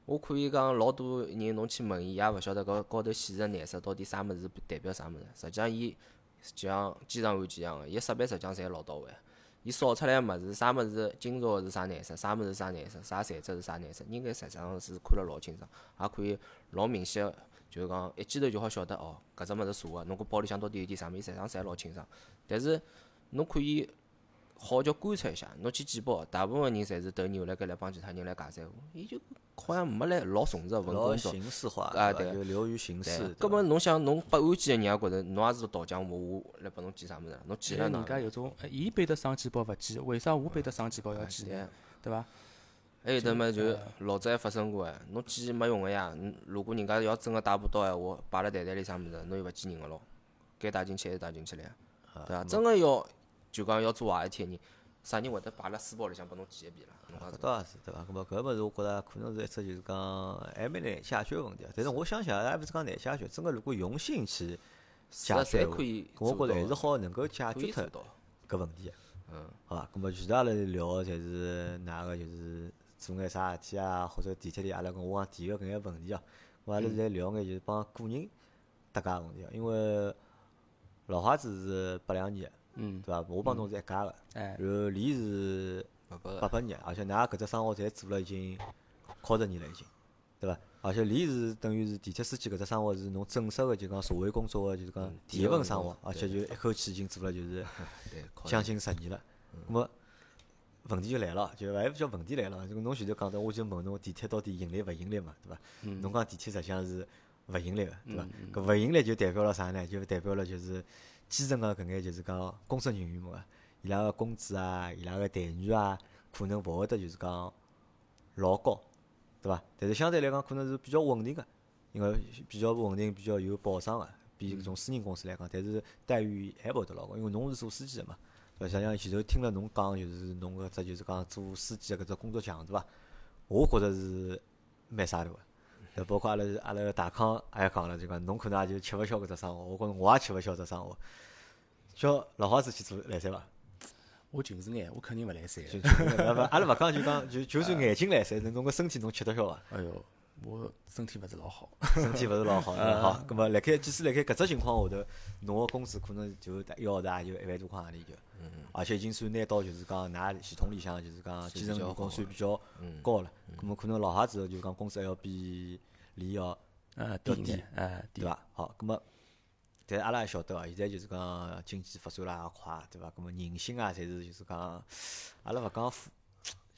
Speaker 3: 我可以讲老多人侬去问伊，也勿晓得高高头显示个颜色到底啥物事代表啥物事。实际上伊就像机场安检一样个，伊设备实际上侪老到位。伊扫出来物事，啥物事金属是啥颜色，啥物事啥颜色，啥材质是啥颜色，应该实际上是看了老清爽，也可以老明显，就是讲一记头就好晓得哦，搿只物事啥个，侬搿包里向到底有点啥？物事，实际上侪老清爽。但是侬可以好叫观察一下，侬去检包，大部分人侪是头牛辣盖来帮其他人来尬三胡，伊就好像没来老重视个份
Speaker 1: 老
Speaker 3: 工作。
Speaker 1: 形式化，
Speaker 3: 啊对
Speaker 1: 对伐？就流于形
Speaker 3: 对
Speaker 1: 式。，
Speaker 3: 搿末侬想，侬拨安检个人也觉着侬也是倒浆糊，我来拨侬记啥物事？侬记了
Speaker 2: 人？家有种，哎伊背得上几包勿记，为啥我背得上几包要记
Speaker 3: 对
Speaker 2: 呢？对伐？
Speaker 3: 还有得么就老早还发生过哎，侬记没用个呀。侬如果人家要真个带把刀闲话，摆辣袋袋里啥物事，侬又勿记人个咯。该带进去还是带进去了呀，对伐？真个要就讲要做坏事体个人，啥人会得摆辣书包里向拨侬记一遍啦？侬讲
Speaker 1: 搿？倒也是对伐？搿么搿物事我觉着可能是一只就是讲还蛮难解决个问题啊。但是我相信也勿是讲难解决，真个如果用心去解
Speaker 3: 是
Speaker 1: 决
Speaker 3: 可以
Speaker 1: 我觉着还是好能够解决脱。搿问题个。
Speaker 3: 嗯，
Speaker 1: 好伐？搿么前头阿拉聊个侪是哪个就是做眼啥事体啊，或者地铁里阿拉跟我讲提个搿眼问题哦。我阿拉现在聊眼就是帮个人搭界个问题哦，因为老花子是八两年的，
Speaker 2: 嗯，
Speaker 1: 对伐？我帮侬是一家个，
Speaker 2: 哎，
Speaker 1: 然后李是八八年，而且㑚搿只生活侪做了已经靠十年了已经，对伐？而且李是等于是地铁司机搿只生活是侬正式个就讲社会工作个就是讲
Speaker 3: 嗯
Speaker 1: 第一份生活，而且就一口气已经做了就是 将近十年了。咾么问题就来了，就还勿叫问题来了，就侬前头讲的，我就问侬地铁到底盈利勿盈利嘛，对伐？侬讲地铁实际上是勿盈利个，对伐？搿勿盈利就代表了啥呢？就代表了就是基层个搿眼就是讲工作人员们，伊拉个工资啊，伊拉个待遇啊，可能勿会得就是讲老高，对伐？但是相对来讲，可能是比较稳定个，因为比较稳定、比较有保障个，比搿种私人公司来讲，但是待遇还勿会得老高，因为侬是做司机个嘛。对伐？像像前头听了侬讲，就是侬搿只就是讲做司机个搿只工作强度啊，我觉着是蛮啥头个。对，包括阿拉阿拉大康也讲了，就讲侬可能也就吃勿消搿只生活，我觉着我也吃勿消搿只生活。叫老好子去做来三伐？
Speaker 2: 我近视眼，我肯定勿来三
Speaker 1: 就。就勿勿，阿拉勿讲就讲就就算眼睛来三，侬个身体侬吃得消伐？
Speaker 2: 哎哟，我身体勿是老好。
Speaker 1: 身体勿是老好，好，葛末辣盖即使辣盖搿只情况下头，侬个工资可能就一个号头也就一万多块钿就，而且已经算拿到就是讲㑚系统里向就是讲基层员工算比较高了，葛末可能老哈子就讲工资还要比李要
Speaker 2: 呃，
Speaker 1: 低
Speaker 2: 低一眼，哎，
Speaker 1: 对。伐？好，葛末，但是阿拉也晓得啊，现在就是讲经济发展啦也快，对伐？葛末人心啊，侪是就是讲，阿拉勿讲富，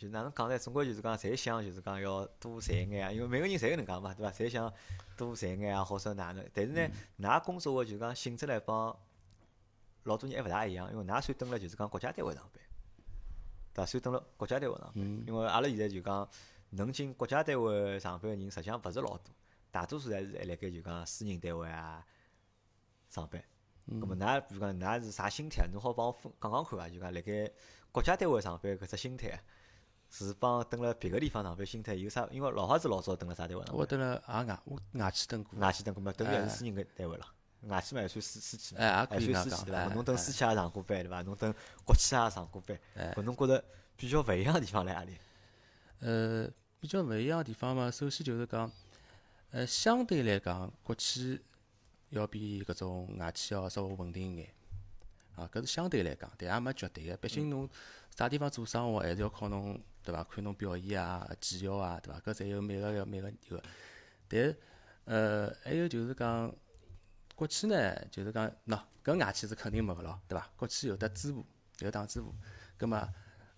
Speaker 1: 就哪能讲呢？总归就是讲，侪想就是讲要多赚眼啊，因为每个人侪搿能讲嘛，对伐？侪想多赚眼啊，或者哪能？但是呢，㑚工作个就是讲性质来帮老多人还勿大一样，因为㑚算蹲辣就是讲国家单位上班，对伐？算蹲辣国家单位上班，因为阿拉现在就讲能进国家单位上班个人，实际上勿是老多。大多数侪是还辣盖就讲私人单位啊上班。咁么，㑚比如讲，㑚是啥心态啊？侬好帮我分讲讲看伐？就讲辣盖国家单位上班搿只心态啊，是帮蹲辣别个地方上班心态有啥？因为老早子老早蹲辣啥单位上
Speaker 2: 我
Speaker 1: 班？
Speaker 2: 蹲了也外我外企蹲过，
Speaker 1: 外企蹲，过嘛等于还是私人个单位了。外企嘛也算私私企嘛，
Speaker 2: 哎也
Speaker 1: 算私企对伐？侬蹲
Speaker 2: 哎
Speaker 1: 私企也上过班对伐？侬蹲国企也上过班，搿侬觉着比较勿一样个地方辣何里？
Speaker 2: 呃，比较勿一样个地方嘛，首先就是讲，呃，相对来讲，国企要比搿种外企要稍微稳定一眼。啊，搿是相对来讲，但也没绝对个。毕竟侬啥地方做生活，还是要靠侬，对伐？看侬表演啊、绩效啊，对伐？搿侪有每个要每个有个。但呃，还有就是讲国企呢，就是讲喏，搿外企是肯定没个咯，对伐？国企有得支部，有党支部，葛末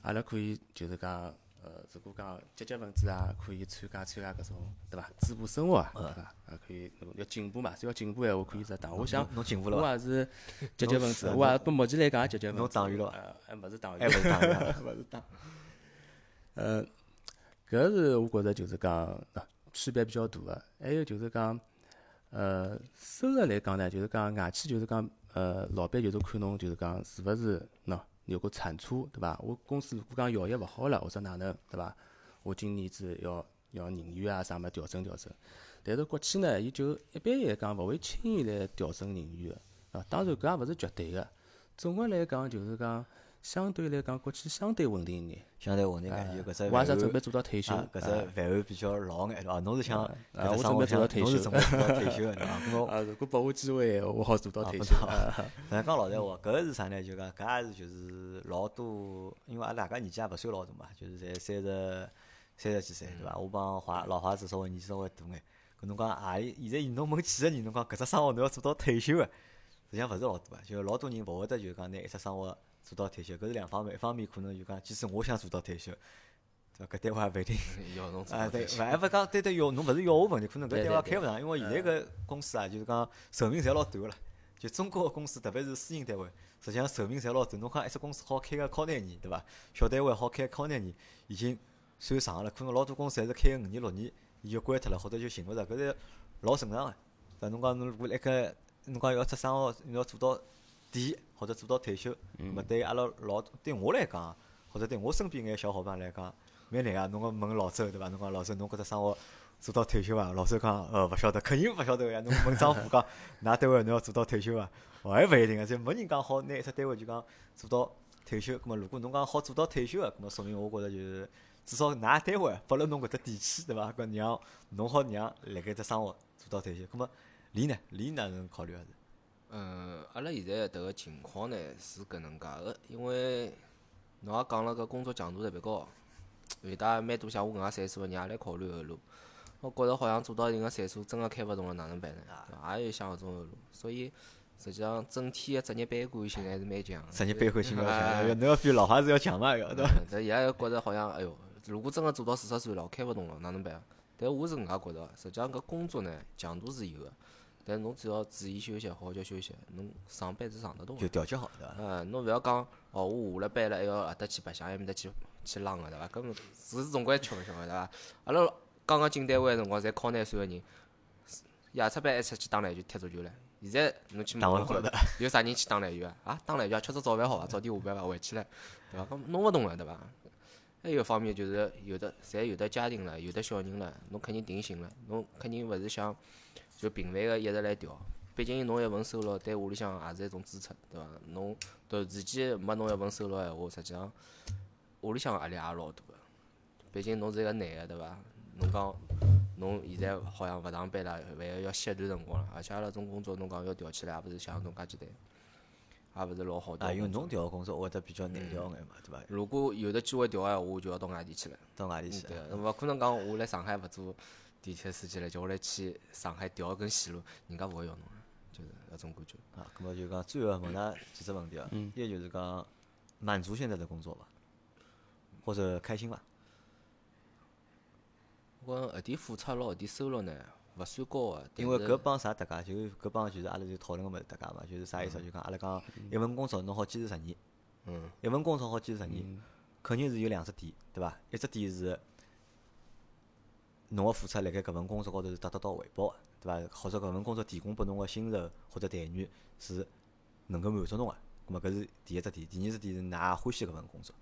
Speaker 2: 阿拉可以就是讲。呃，如果讲积极分子啊，可以参加参加搿种，对伐？支部生活啊，对伐？啊，可以要进步嘛，只要进步闲话，可以入党。我想，
Speaker 1: 侬进步了
Speaker 2: 我也是积极分子，我也不目前来讲也积极分子。
Speaker 1: 侬党员了
Speaker 2: 呃，还勿是党
Speaker 1: 还
Speaker 2: 员，
Speaker 1: 勿是党员，
Speaker 2: 勿是党。呃，搿是我觉着就是讲呃区别比较大个。还有就是讲，呃，收入来讲呢，就是讲外企就是讲，呃，老板就是看侬就是讲是勿是喏有个产出，对伐？我公司如果讲效益勿好了，或者哪能，对伐？我今年子要要人员啊啥么调整调整。但是国企呢，伊就一般来讲勿会轻易来调整人员个，啊，当然搿也勿是绝对个。总个来讲就是讲，相对来讲国企相对稳定一眼。
Speaker 1: 相对稳定眼，就搿只
Speaker 2: 我也
Speaker 1: 范围
Speaker 2: 是准备做到退休。
Speaker 1: 啊，搿只范围比较老眼，对伐？侬是想
Speaker 2: 啊我准备做到退休
Speaker 1: 侬是准备做到退休个，对伐？
Speaker 2: 啊，如果拨我机会，我好做到退休。
Speaker 1: 反正讲老实闲话，搿是啥呢？就讲搿也是就是老多，因为阿拉大家年纪也勿算老大嘛，就是侪三十三十几岁，对伐？我帮华老华子稍微年纪稍微大眼。搿侬讲啊，现在侬问几个人，侬讲搿只生活侬要做到退休个，实际上勿是老多啊。就老多人勿会得就讲拿一只生活做到退休，搿是两方面。一方面可能就讲，即使我想做到退休，对伐？搿单位也勿一定。
Speaker 3: 要侬做
Speaker 1: 啊，对，
Speaker 3: 到退休
Speaker 1: 勿还勿讲单单要侬勿是要我问题，可能搿单位也开勿上，因为现在搿公司啊，就是讲寿命侪老短个了。就中国个公司，特别是私营单位，实际上寿命侪老短。侬讲一只公司好开个靠廿年，对伐？小单位好开靠廿年，已经算长个了。可能老多公司还是开个五年六年，伊就关脱了，或者就寻勿着，搿是老正常个。但侬讲侬如果辣盖，侬讲要出生活侬要做到底，或者做到退休，对阿拉老对我来讲，或者对我身边眼小伙伴来讲，蛮难个。侬讲问老周对伐？侬讲老周侬搿只生活做到退休伐？老周讲呃勿晓得，肯定勿晓得个呀。侬问张虎讲，㑚单位侬要做到退休伐？哦，还勿一定个，就没人讲好拿一只单位就讲做到退休。葛末如果侬讲好做到退休个，葛末说明我觉着就是至少㑚单位拨了侬搿只底气，对伐？搿让侬好让辣盖只生活做到退休。葛末李呢？李哪能考虑啊？是
Speaker 3: 嗯，阿拉现在迭个情况呢是搿能介个，因为侬也讲了搿工作强度特别高，有得蛮多像我搿能介岁数个人也来考虑后路。我觉着好像做到一定个岁数，真个开勿动了，哪能办呢？也有想搿种后路，所以实际上整体个职业悲观性还是蛮强的。
Speaker 1: 职业悲观性要
Speaker 3: 哎
Speaker 1: 强，要侬要比老话子要强嘛，要对伐？
Speaker 3: 嗯但伊拉又觉着好像，哎哟，如果真个做到四十岁了，开勿动了，哪能办？但我是搿能介觉着，实际上搿工作呢强度是有个，但侬只要注意休息，好好叫休息，侬上班是上得动
Speaker 1: 就。调节好，对伐？
Speaker 3: 嗯，侬勿要讲哦，我下了班了还要搿搭去白相，埃面搭去去浪个，对伐？搿么是总归吃勿消个，对伐？阿拉刚刚进单位个辰光，侪靠廿岁个人，夜出班还出去打篮球、踢足球唻。现在侬去问问
Speaker 1: 打勿好的
Speaker 3: 看，有啥人去打篮球啊？啊，打篮球啊，吃只早饭好伐？早点下班伐？回去唻，对伐？搿弄勿动了，对伐？还有一方面就是有的，侪有的家庭了，有的小人了，侬肯定定性了，侬肯定勿是想就频繁个一直来调。毕竟侬一份收入对屋里向也是一种支出，对伐？侬突然之间没侬一份收入闲话，实际上屋里向压力也老大个。毕竟侬是一个男个，对伐？侬讲侬现在好像勿上班了，万一要歇一段辰光了，而且阿拉种工作侬讲要调起来，也勿是像侬介简单，也勿是老好调
Speaker 1: 啊，因为侬调个工作会得比较难调眼嘛，对伐？
Speaker 3: 如果有的机会调个闲话，我就要到外地去了。
Speaker 1: 到外地去
Speaker 3: 嗯，对个，勿可能讲我来上海勿做地铁司机来，叫我来去上海调一根线路，人家勿会要侬个，就是搿种感觉。
Speaker 1: 啊，咁么就讲最后问㑚几只问题啊。一个就是讲满足现在的工作伐？或者开心伐？
Speaker 3: 我讲搿点付出咯，搿点收入呢，勿算高个，
Speaker 1: 因为搿帮啥搭界？就搿帮就是阿拉就讨论个物事搭界嘛，就是啥意思？就讲阿拉讲一份工作侬好坚持十年，
Speaker 3: 嗯，
Speaker 1: 一份工作好坚持十年，肯定是有两只点，对伐？一只点是侬个付出辣盖搿份工作高头是得得到回报个，对伐？或者搿份工作提供拨侬个薪酬或者待遇是能够满足侬个，咁么搿是第一只点。第二只点是㑚也欢喜搿份工作，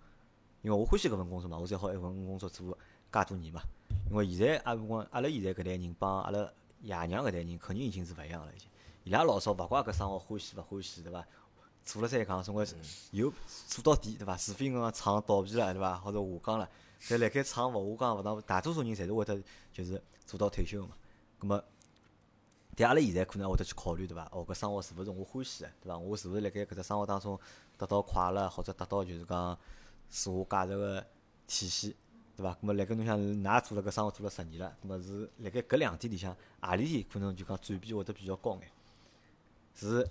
Speaker 1: 因为我欢喜搿份工作嘛，我才好一份工作做介多年嘛。因为现在阿我阿拉现在搿代人帮阿拉爷娘搿代人肯定已经是勿一样了，已经。伊拉老早勿怪搿生活欢喜勿欢喜，对伐？做了再讲，总归是有做到底，对伐？除非搿讲厂倒闭了，对伐？或者下岗了，但辣盖厂勿下岗勿当，大多数人侪是会得就是做到退休个嘛。葛么但阿拉现在可能会得去考虑，对伐？哦，搿生活是勿是我欢喜个，对伐？我是勿是辣盖搿只生活当中得到快乐，或者得到就是讲自我价值个体现，对伐？咁么辣盖侬想，㑚做了搿生活做了十年了，咁么是辣盖搿两点里向，何里点可能就讲转变会得比较高眼？是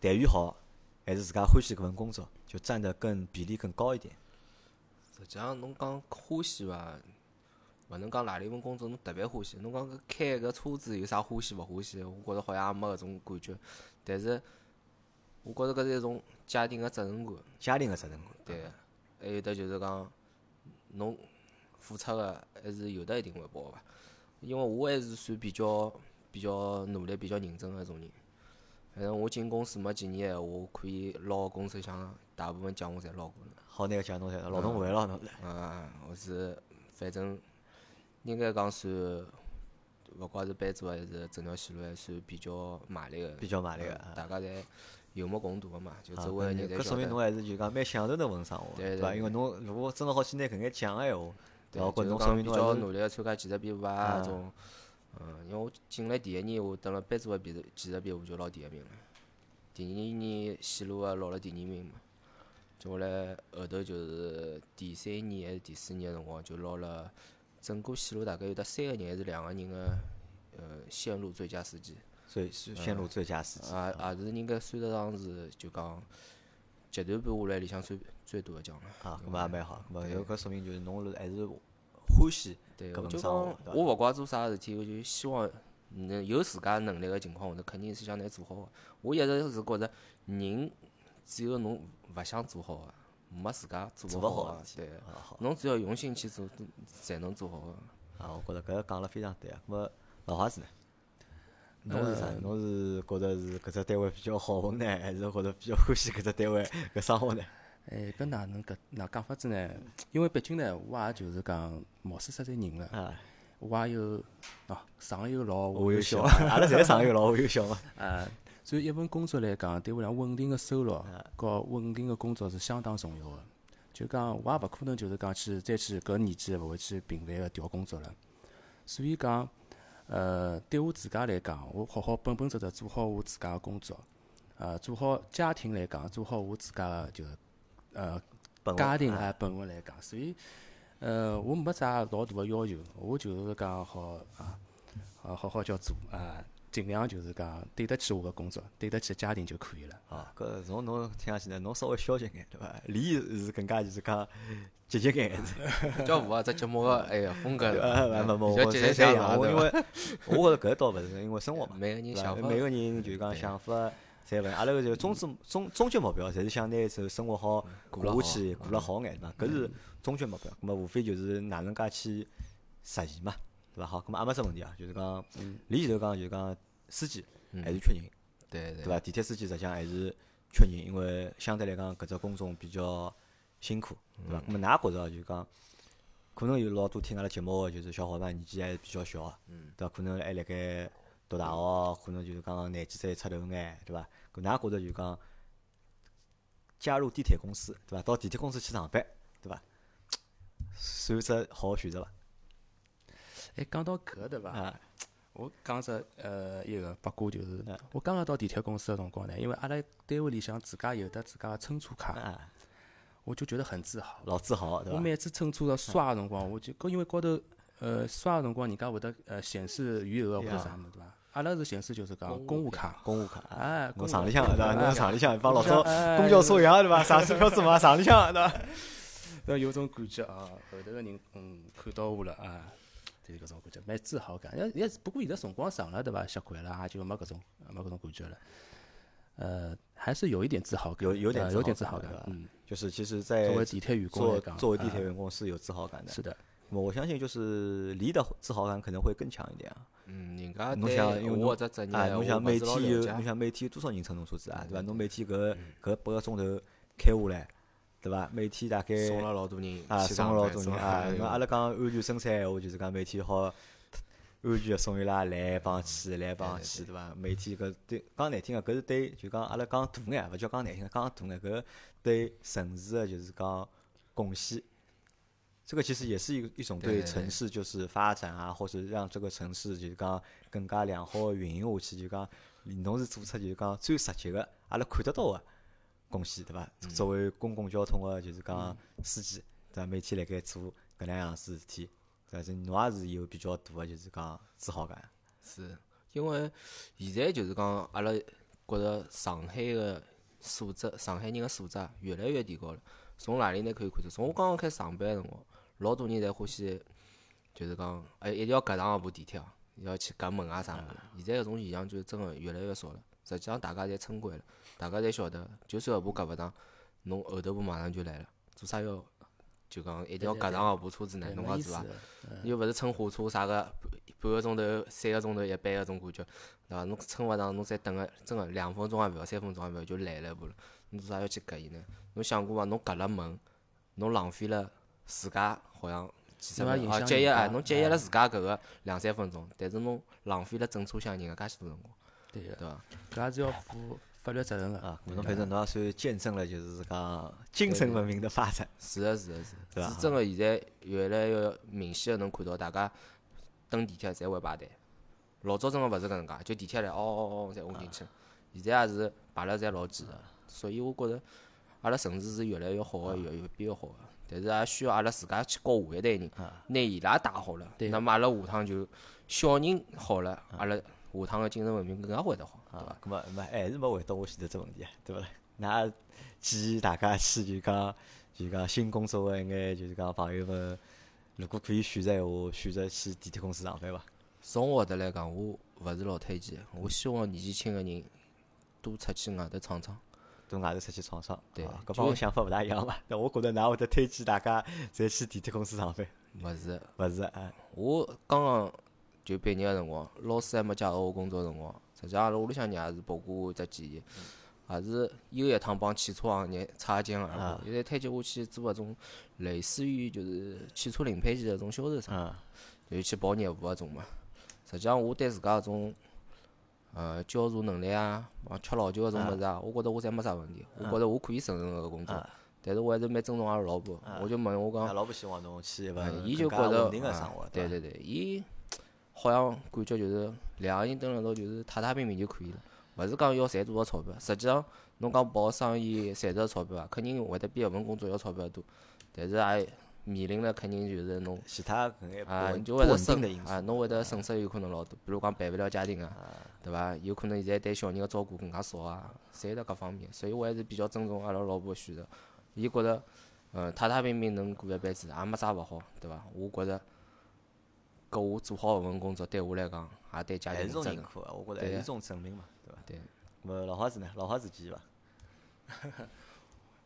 Speaker 1: 待遇好，还是自家欢喜搿份工作，就占得更比例更高一点？
Speaker 3: 实际上，侬讲欢喜伐，勿能讲何里份工作侬特别欢喜。侬讲搿开搿车子有啥欢喜勿欢喜？我觉着好像也没搿种感觉。但是，我觉着搿是一种家庭个责任感。
Speaker 1: 家庭个责任感，
Speaker 3: 对，还有得就是讲，侬付出个还是有得一定回报个伐？因为我还是算比较比较努力、比较认真个一种人。反正我进公司没几年闲话，我可以捞公司上大部分奖我侪捞过了。
Speaker 1: 好拿个奖侬侪劳动会了侬是。
Speaker 3: 嗯，我是反正应该讲算，勿怪是班组还是整条线路还算比较卖力个。
Speaker 1: 比较卖力个
Speaker 3: 大家侪有目共睹个嘛，就
Speaker 1: 啊
Speaker 3: 周围个人侪晓
Speaker 1: 搿说明侬。还是就讲蛮享受那份生活，伐？
Speaker 3: 对对
Speaker 1: 因为侬如果真个好去拿搿眼奖个闲话，
Speaker 3: 对，就是讲比较努力个参加技术比武
Speaker 1: 啊
Speaker 3: 啊，种，嗯，因为我进来第一年，我登了班组个比赛技术比武就拿第一名了，第二年线路个拿了第二名嘛，接下来后头就是第三年还是第四年个辰光就拿了整个线路大概有得三个人还是两个人个呃线路最佳司机，
Speaker 1: 最线路最佳司机。
Speaker 3: 啊也是应该算得上是就讲集团办下来里向最最多的奖了。
Speaker 1: 啊，搿么也蛮好，搿么
Speaker 3: 对
Speaker 1: 有搿说明就是侬还是欢喜
Speaker 3: 对，
Speaker 1: 搿份生活
Speaker 3: 我勿怪做啥事体，我就希望能有自家能力个情况下头，肯定是想拿做好个。我一直是觉着人只有侬勿想做好个，没自家做
Speaker 1: 做
Speaker 3: 勿好个。对，侬只要用心去做，才能做好个。
Speaker 1: 啊，我觉着搿个讲了非常对啊。搿么老花子呢？侬是啥？
Speaker 3: 呃
Speaker 1: 侬是觉着是搿只单位比较好混呢，还是觉着比较欢喜搿只单位 搿生活呢？
Speaker 2: 哎，搿哪能搿哪讲法子呢？因为毕竟呢，我也就是讲毛遂十三人了，
Speaker 1: 啊，
Speaker 2: 我也有哦上有老，
Speaker 1: 下有
Speaker 2: 小，，
Speaker 1: 阿拉侪上有老，下有小嘛。
Speaker 2: 啊，所以一份工作来讲，对我来讲稳定个收入
Speaker 1: 啊
Speaker 2: 和稳定个工作是相当重要个。就讲我也勿可能就是讲去再去搿年纪勿会去频繁个调工作了。所以讲，呃，对我自家来讲，我好好本本职职做好我自家个工作，呃，做好家庭来讲，做好我自家个就呃家庭啊本分来讲，所以呃我没啥老大个要求，我就是讲好啊，好好好叫做啊，尽量就是讲对得起我个工作，对得起家庭就可以了。
Speaker 1: 啊，搿从侬听上去呢，侬稍微消极眼对伐？李是更加就是讲 积极眼，
Speaker 3: 比较符合这节目个 哎呀风格
Speaker 1: 呃，
Speaker 3: 了，
Speaker 1: 没没，
Speaker 3: 比较
Speaker 1: 我
Speaker 3: 积极向
Speaker 1: 侪侪一样。我因？为 我觉着搿倒勿是，因为生活嘛，
Speaker 3: 每个人想法
Speaker 1: 每个人就是讲想法侪勿一样。阿拉个就终极终终极目标，侪是想拿这生活好
Speaker 3: 过了好
Speaker 1: 过下去，过了好眼，嘛？搿是终极目标。咁么无非就是哪能介去实现嘛，对伐？好，咁么也没啥问题啊，就是讲，李前头讲就是讲司机还是缺人，
Speaker 3: 对对
Speaker 1: 对伐？地铁司机实际上还是缺人，因为相对来讲搿只工种比较辛苦，对伐？咁么㑚觉着就是讲，可能有老多听阿拉节目个就是小伙伴年纪还是比较小个，对伐？可能还辣盖读大学，可能就是讲廿几岁出头眼，对伐？搿㑚觉着就讲加入地铁公司，对伐？到地铁公司去上班，对伐？算只好个选择伐？
Speaker 2: 哎，讲到搿对伐？
Speaker 1: 啊，
Speaker 2: 我讲只呃一个八卦，就是
Speaker 1: 啊
Speaker 2: 我刚刚到地铁公司个辰光呢，因为阿拉单位里向自家有得自家个乘车卡，
Speaker 1: 啊，
Speaker 2: 我就觉得很自豪。
Speaker 1: 老自豪，对伐？
Speaker 2: 我每次乘车要刷个辰光，我就搿因为高头呃刷个辰光，人家会得呃显示余额或者啥物事对伐？阿拉是显示就是讲公务卡，
Speaker 1: 公务卡，
Speaker 2: 哎，公务
Speaker 1: 侬厂里向
Speaker 2: 卡
Speaker 1: 对伐？侬
Speaker 2: 哎
Speaker 1: 厂里向帮老早
Speaker 2: 哎
Speaker 1: 公交车一样对伐？上车票子嘛，厂里向对伐？
Speaker 2: 要有种感觉啊，后头个人嗯看到我了啊，就是搿种感觉，蛮自豪感。也也不过现在辰光长了对伐？习惯了也就没搿种没搿种感觉了。呃，还是有一点自豪感，
Speaker 1: 有有点
Speaker 2: 呃
Speaker 1: 自豪感
Speaker 2: 有点自豪感嗯，
Speaker 1: 就是其实，在
Speaker 2: 作为地铁员工来
Speaker 1: 做
Speaker 2: 讲，
Speaker 1: 作为地铁
Speaker 2: 啊
Speaker 1: 员工是有自豪感的。
Speaker 2: 是的，
Speaker 1: 我相信，就是离的自豪感可能会更强一点啊。
Speaker 3: 嗯，人家
Speaker 1: 侬想因为
Speaker 3: 我只职业，
Speaker 1: 啊，侬想每天有，
Speaker 3: 了解
Speaker 1: 侬想每天有多少人乘侬车子啊？对伐？侬每天搿
Speaker 3: 嗯
Speaker 1: 搿八个钟头开下来，对伐？每天大概
Speaker 3: 送了老多人
Speaker 1: 啊，送了老多人啊。那阿拉讲安全生产闲话，就是讲每天好安全地送伊拉来帮去，来帮去，对伐？每天搿对讲难听个，搿是对就讲阿拉讲大眼，勿叫讲难听个，讲大眼搿对城市个就是讲贡献这个其实也是一一种对城市就是发展啊，或者让这个城市就是讲更加良好运营下去，就讲侬是做出就是讲最实际个，阿拉看得到个贡献，对伐？作为公共交通个就是讲司机，对伐？每天辣盖做搿能样子事体，对伐？侬也是有比较大个就是讲自豪感。
Speaker 3: 是，因为现在就是讲阿拉觉着上海个素质，上海人个素质越来越提高了。从哪里呢可以看出？从我刚刚开始上班个辰光。老多人侪欢喜，就是讲，哎，一定要搿上一部地铁，要去夹门啊啥物事。现在搿种现象就真个越来越少了。实际上，大家侪称惯了，大家侪晓得，就算搿部夹勿上，侬后头部马上就来了。做啥要就讲一定要夹上搿部车子呢？侬讲是伐？又勿是乘火车啥个半个钟头、三个钟头一班搿种感觉，对伐？侬乘勿上，侬再等个真个两分钟也勿要，三分钟也勿要，就来了一部了。侬做啥要去夹伊呢？侬想过伐？侬夹了门，侬浪费了。自家好像几十分钟，节约啊，侬节约了自家搿个两三分钟，但是侬浪费了整车厢人个介许多辰光，
Speaker 2: 对个，
Speaker 3: 对伐？
Speaker 2: 搿也是要负法律责任个
Speaker 1: 啊。侬反正侬也算见证了，就是讲精神文明的发展。
Speaker 3: 是个，是个，是，
Speaker 1: 对
Speaker 3: 是真个。现在越来越明显个能看到，大家等地铁侪会排队。老早真个勿是搿能介，就地铁来，哦哦哦，侪混进去。现在也是排了侪老挤个，所以我觉着阿拉城市是越来越好个，越越变越好个。但是也需要阿拉自家去教下一代人，拿伊拉带好了，那么阿拉下趟就小人好了，阿拉下趟个精神文明更加会得好，对伐？
Speaker 1: 咾么，没还是没回答我前头只问题，对勿啦？那建议大家去就讲，就讲新工作个一眼就是讲朋友们，如果可以选择个话，选择去地铁公司上班伐？
Speaker 3: 从我的来讲，我勿是老推荐，我希望年纪轻个人多出去外头闯闯。
Speaker 1: 到外头出去闯闯，
Speaker 3: 对，
Speaker 1: 搿帮我想法勿大一样嘛。那我觉着㑚会得推荐大家侪去地铁公司上班。
Speaker 3: 勿是，
Speaker 1: 勿是，哎，
Speaker 3: 我刚刚就毕业个辰光，老师还没介绍我工作辰光，实际上阿拉屋里向人也是拨过我只建议，也是又一趟帮汽车行业擦肩而过，现在推荐我去做搿种类似于就是汽车零配件搿种销售商，就去跑业务搿种嘛。实际上我对自家搿种。呃，交茶能力啊，啊，吃老酒搿种物事啊，我觉着我侪没啥问题。我觉着我可以胜任搿个工作，但是我还是蛮尊重阿拉老婆。我就问我讲，
Speaker 1: 老婆希望侬去一份
Speaker 3: 伊就觉着，
Speaker 1: 对
Speaker 3: 对对，伊好像感觉就是两个人蹲辣一道就是踏踏平平就可以了，勿是讲要赚多少钞票。实际上，侬讲跑生意赚着钞票啊，肯定会得比搿份工作要钞票多，但是也。面临了肯定就是侬
Speaker 1: 其他搿眼
Speaker 3: 啊，就会得损啊，侬会得损失有可能老多，比如讲陪勿了家庭啊，对伐？有可能现在对小人个照顾更加少啊，侪得搿方面，所以我还是比较尊重阿拉老婆个选择。伊觉着，嗯，踏踏平平能过一辈子，也没啥勿好，对伐？我觉着，搿我做好搿份工作，对我来讲也对家庭
Speaker 1: 负责
Speaker 3: 任。
Speaker 1: 我觉着还是一种证明嘛，对伐？
Speaker 3: 对。
Speaker 1: 么老花子呢？老花子建议伐？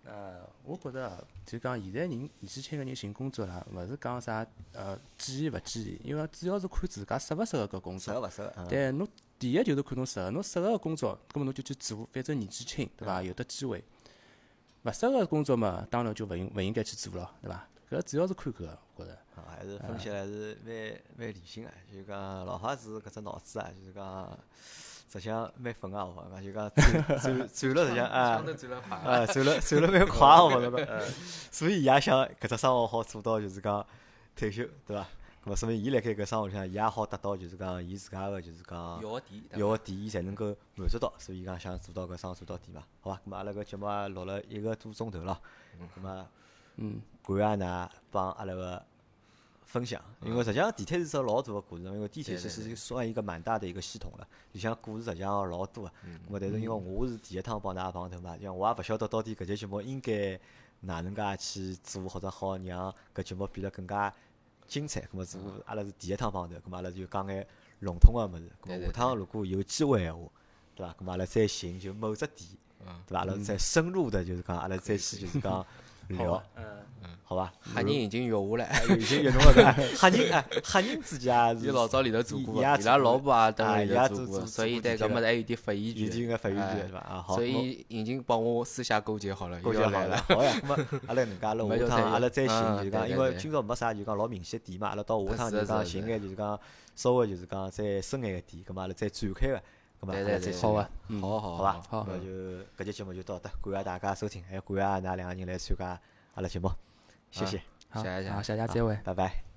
Speaker 2: 呃，我觉着就讲现在人年纪轻个人寻工作啦，勿是讲啥呃建议勿建议，因为主要是看自家适勿适合搿工作。
Speaker 1: 适合勿适合？
Speaker 2: 对，侬第一就是看侬适合，侬适合个工作，搿么侬就去做，反正年纪轻，对伐？有得机会。勿适合个工作嘛，当然就勿应勿应该去做咯，对伐？搿主要是看搿个，我觉着。
Speaker 1: 啊，还是分析还是蛮蛮理性个，就讲老花子搿只脑子啊，就是讲。实相蛮粉啊，我讲就讲转转 转了，实相啊，啊转了转了蛮快，我觉着。所以伊也想搿只生活好做到，就是讲退休，对伐？咾么说明伊辣盖搿生活里向，伊也好达到，就是讲伊自家个就是讲
Speaker 3: 要个点，
Speaker 1: 要个点，伊才能够满足到，所以讲想做到搿生活做到底嘛，好伐？咾么阿拉搿节目也录了一个多钟头了，咾么嗯，感谢㑚帮阿拉个。分享，因为实际上地铁是只老大个故事，因为地铁其实算一个蛮大的一个系统了，里向故事实际上老多个。咾么，但是因为我是第一趟帮大家碰头嘛，像我也勿晓得到底搿节节目应该哪能介去做，或者好让搿节目变得更加精彩。咾么，做阿拉是第一趟碰头，咾么阿拉就讲眼笼统个物事。咾么，下趟如果有机会闲话，对伐？咾么阿拉再寻就某只点，对伐？阿拉再深入的，就是讲阿拉再去就是讲聊。好吧，
Speaker 3: 黑人已经约我了，
Speaker 1: 已经约侬了对黑人哎，黑人之间也是。伊
Speaker 3: 老早里头做过，伊拉老婆也等里
Speaker 1: 头
Speaker 3: 做过，所以对搿么还有点发言权。
Speaker 1: 有点个发言权是伐？啊好。
Speaker 3: 所以已经帮我私下勾结好了，
Speaker 1: 勾结好了。好呀，咾么阿拉能介阿拉下趟阿拉再寻就讲，因为今朝没啥就讲老明显点嘛，阿拉到下趟就讲寻眼就是讲稍微就是讲再深眼个点，搿么阿拉再展开个，咾么阿拉再
Speaker 3: 好
Speaker 2: 啊，
Speaker 3: 好好
Speaker 1: 好吧，
Speaker 2: 好，
Speaker 1: 那就搿节节目就到这，感谢大家收听，还有感谢㑚两个人来参加阿拉节目，谢谢。
Speaker 2: 好，
Speaker 3: 谢谢
Speaker 2: 好，谢谢再会。
Speaker 1: 拜拜。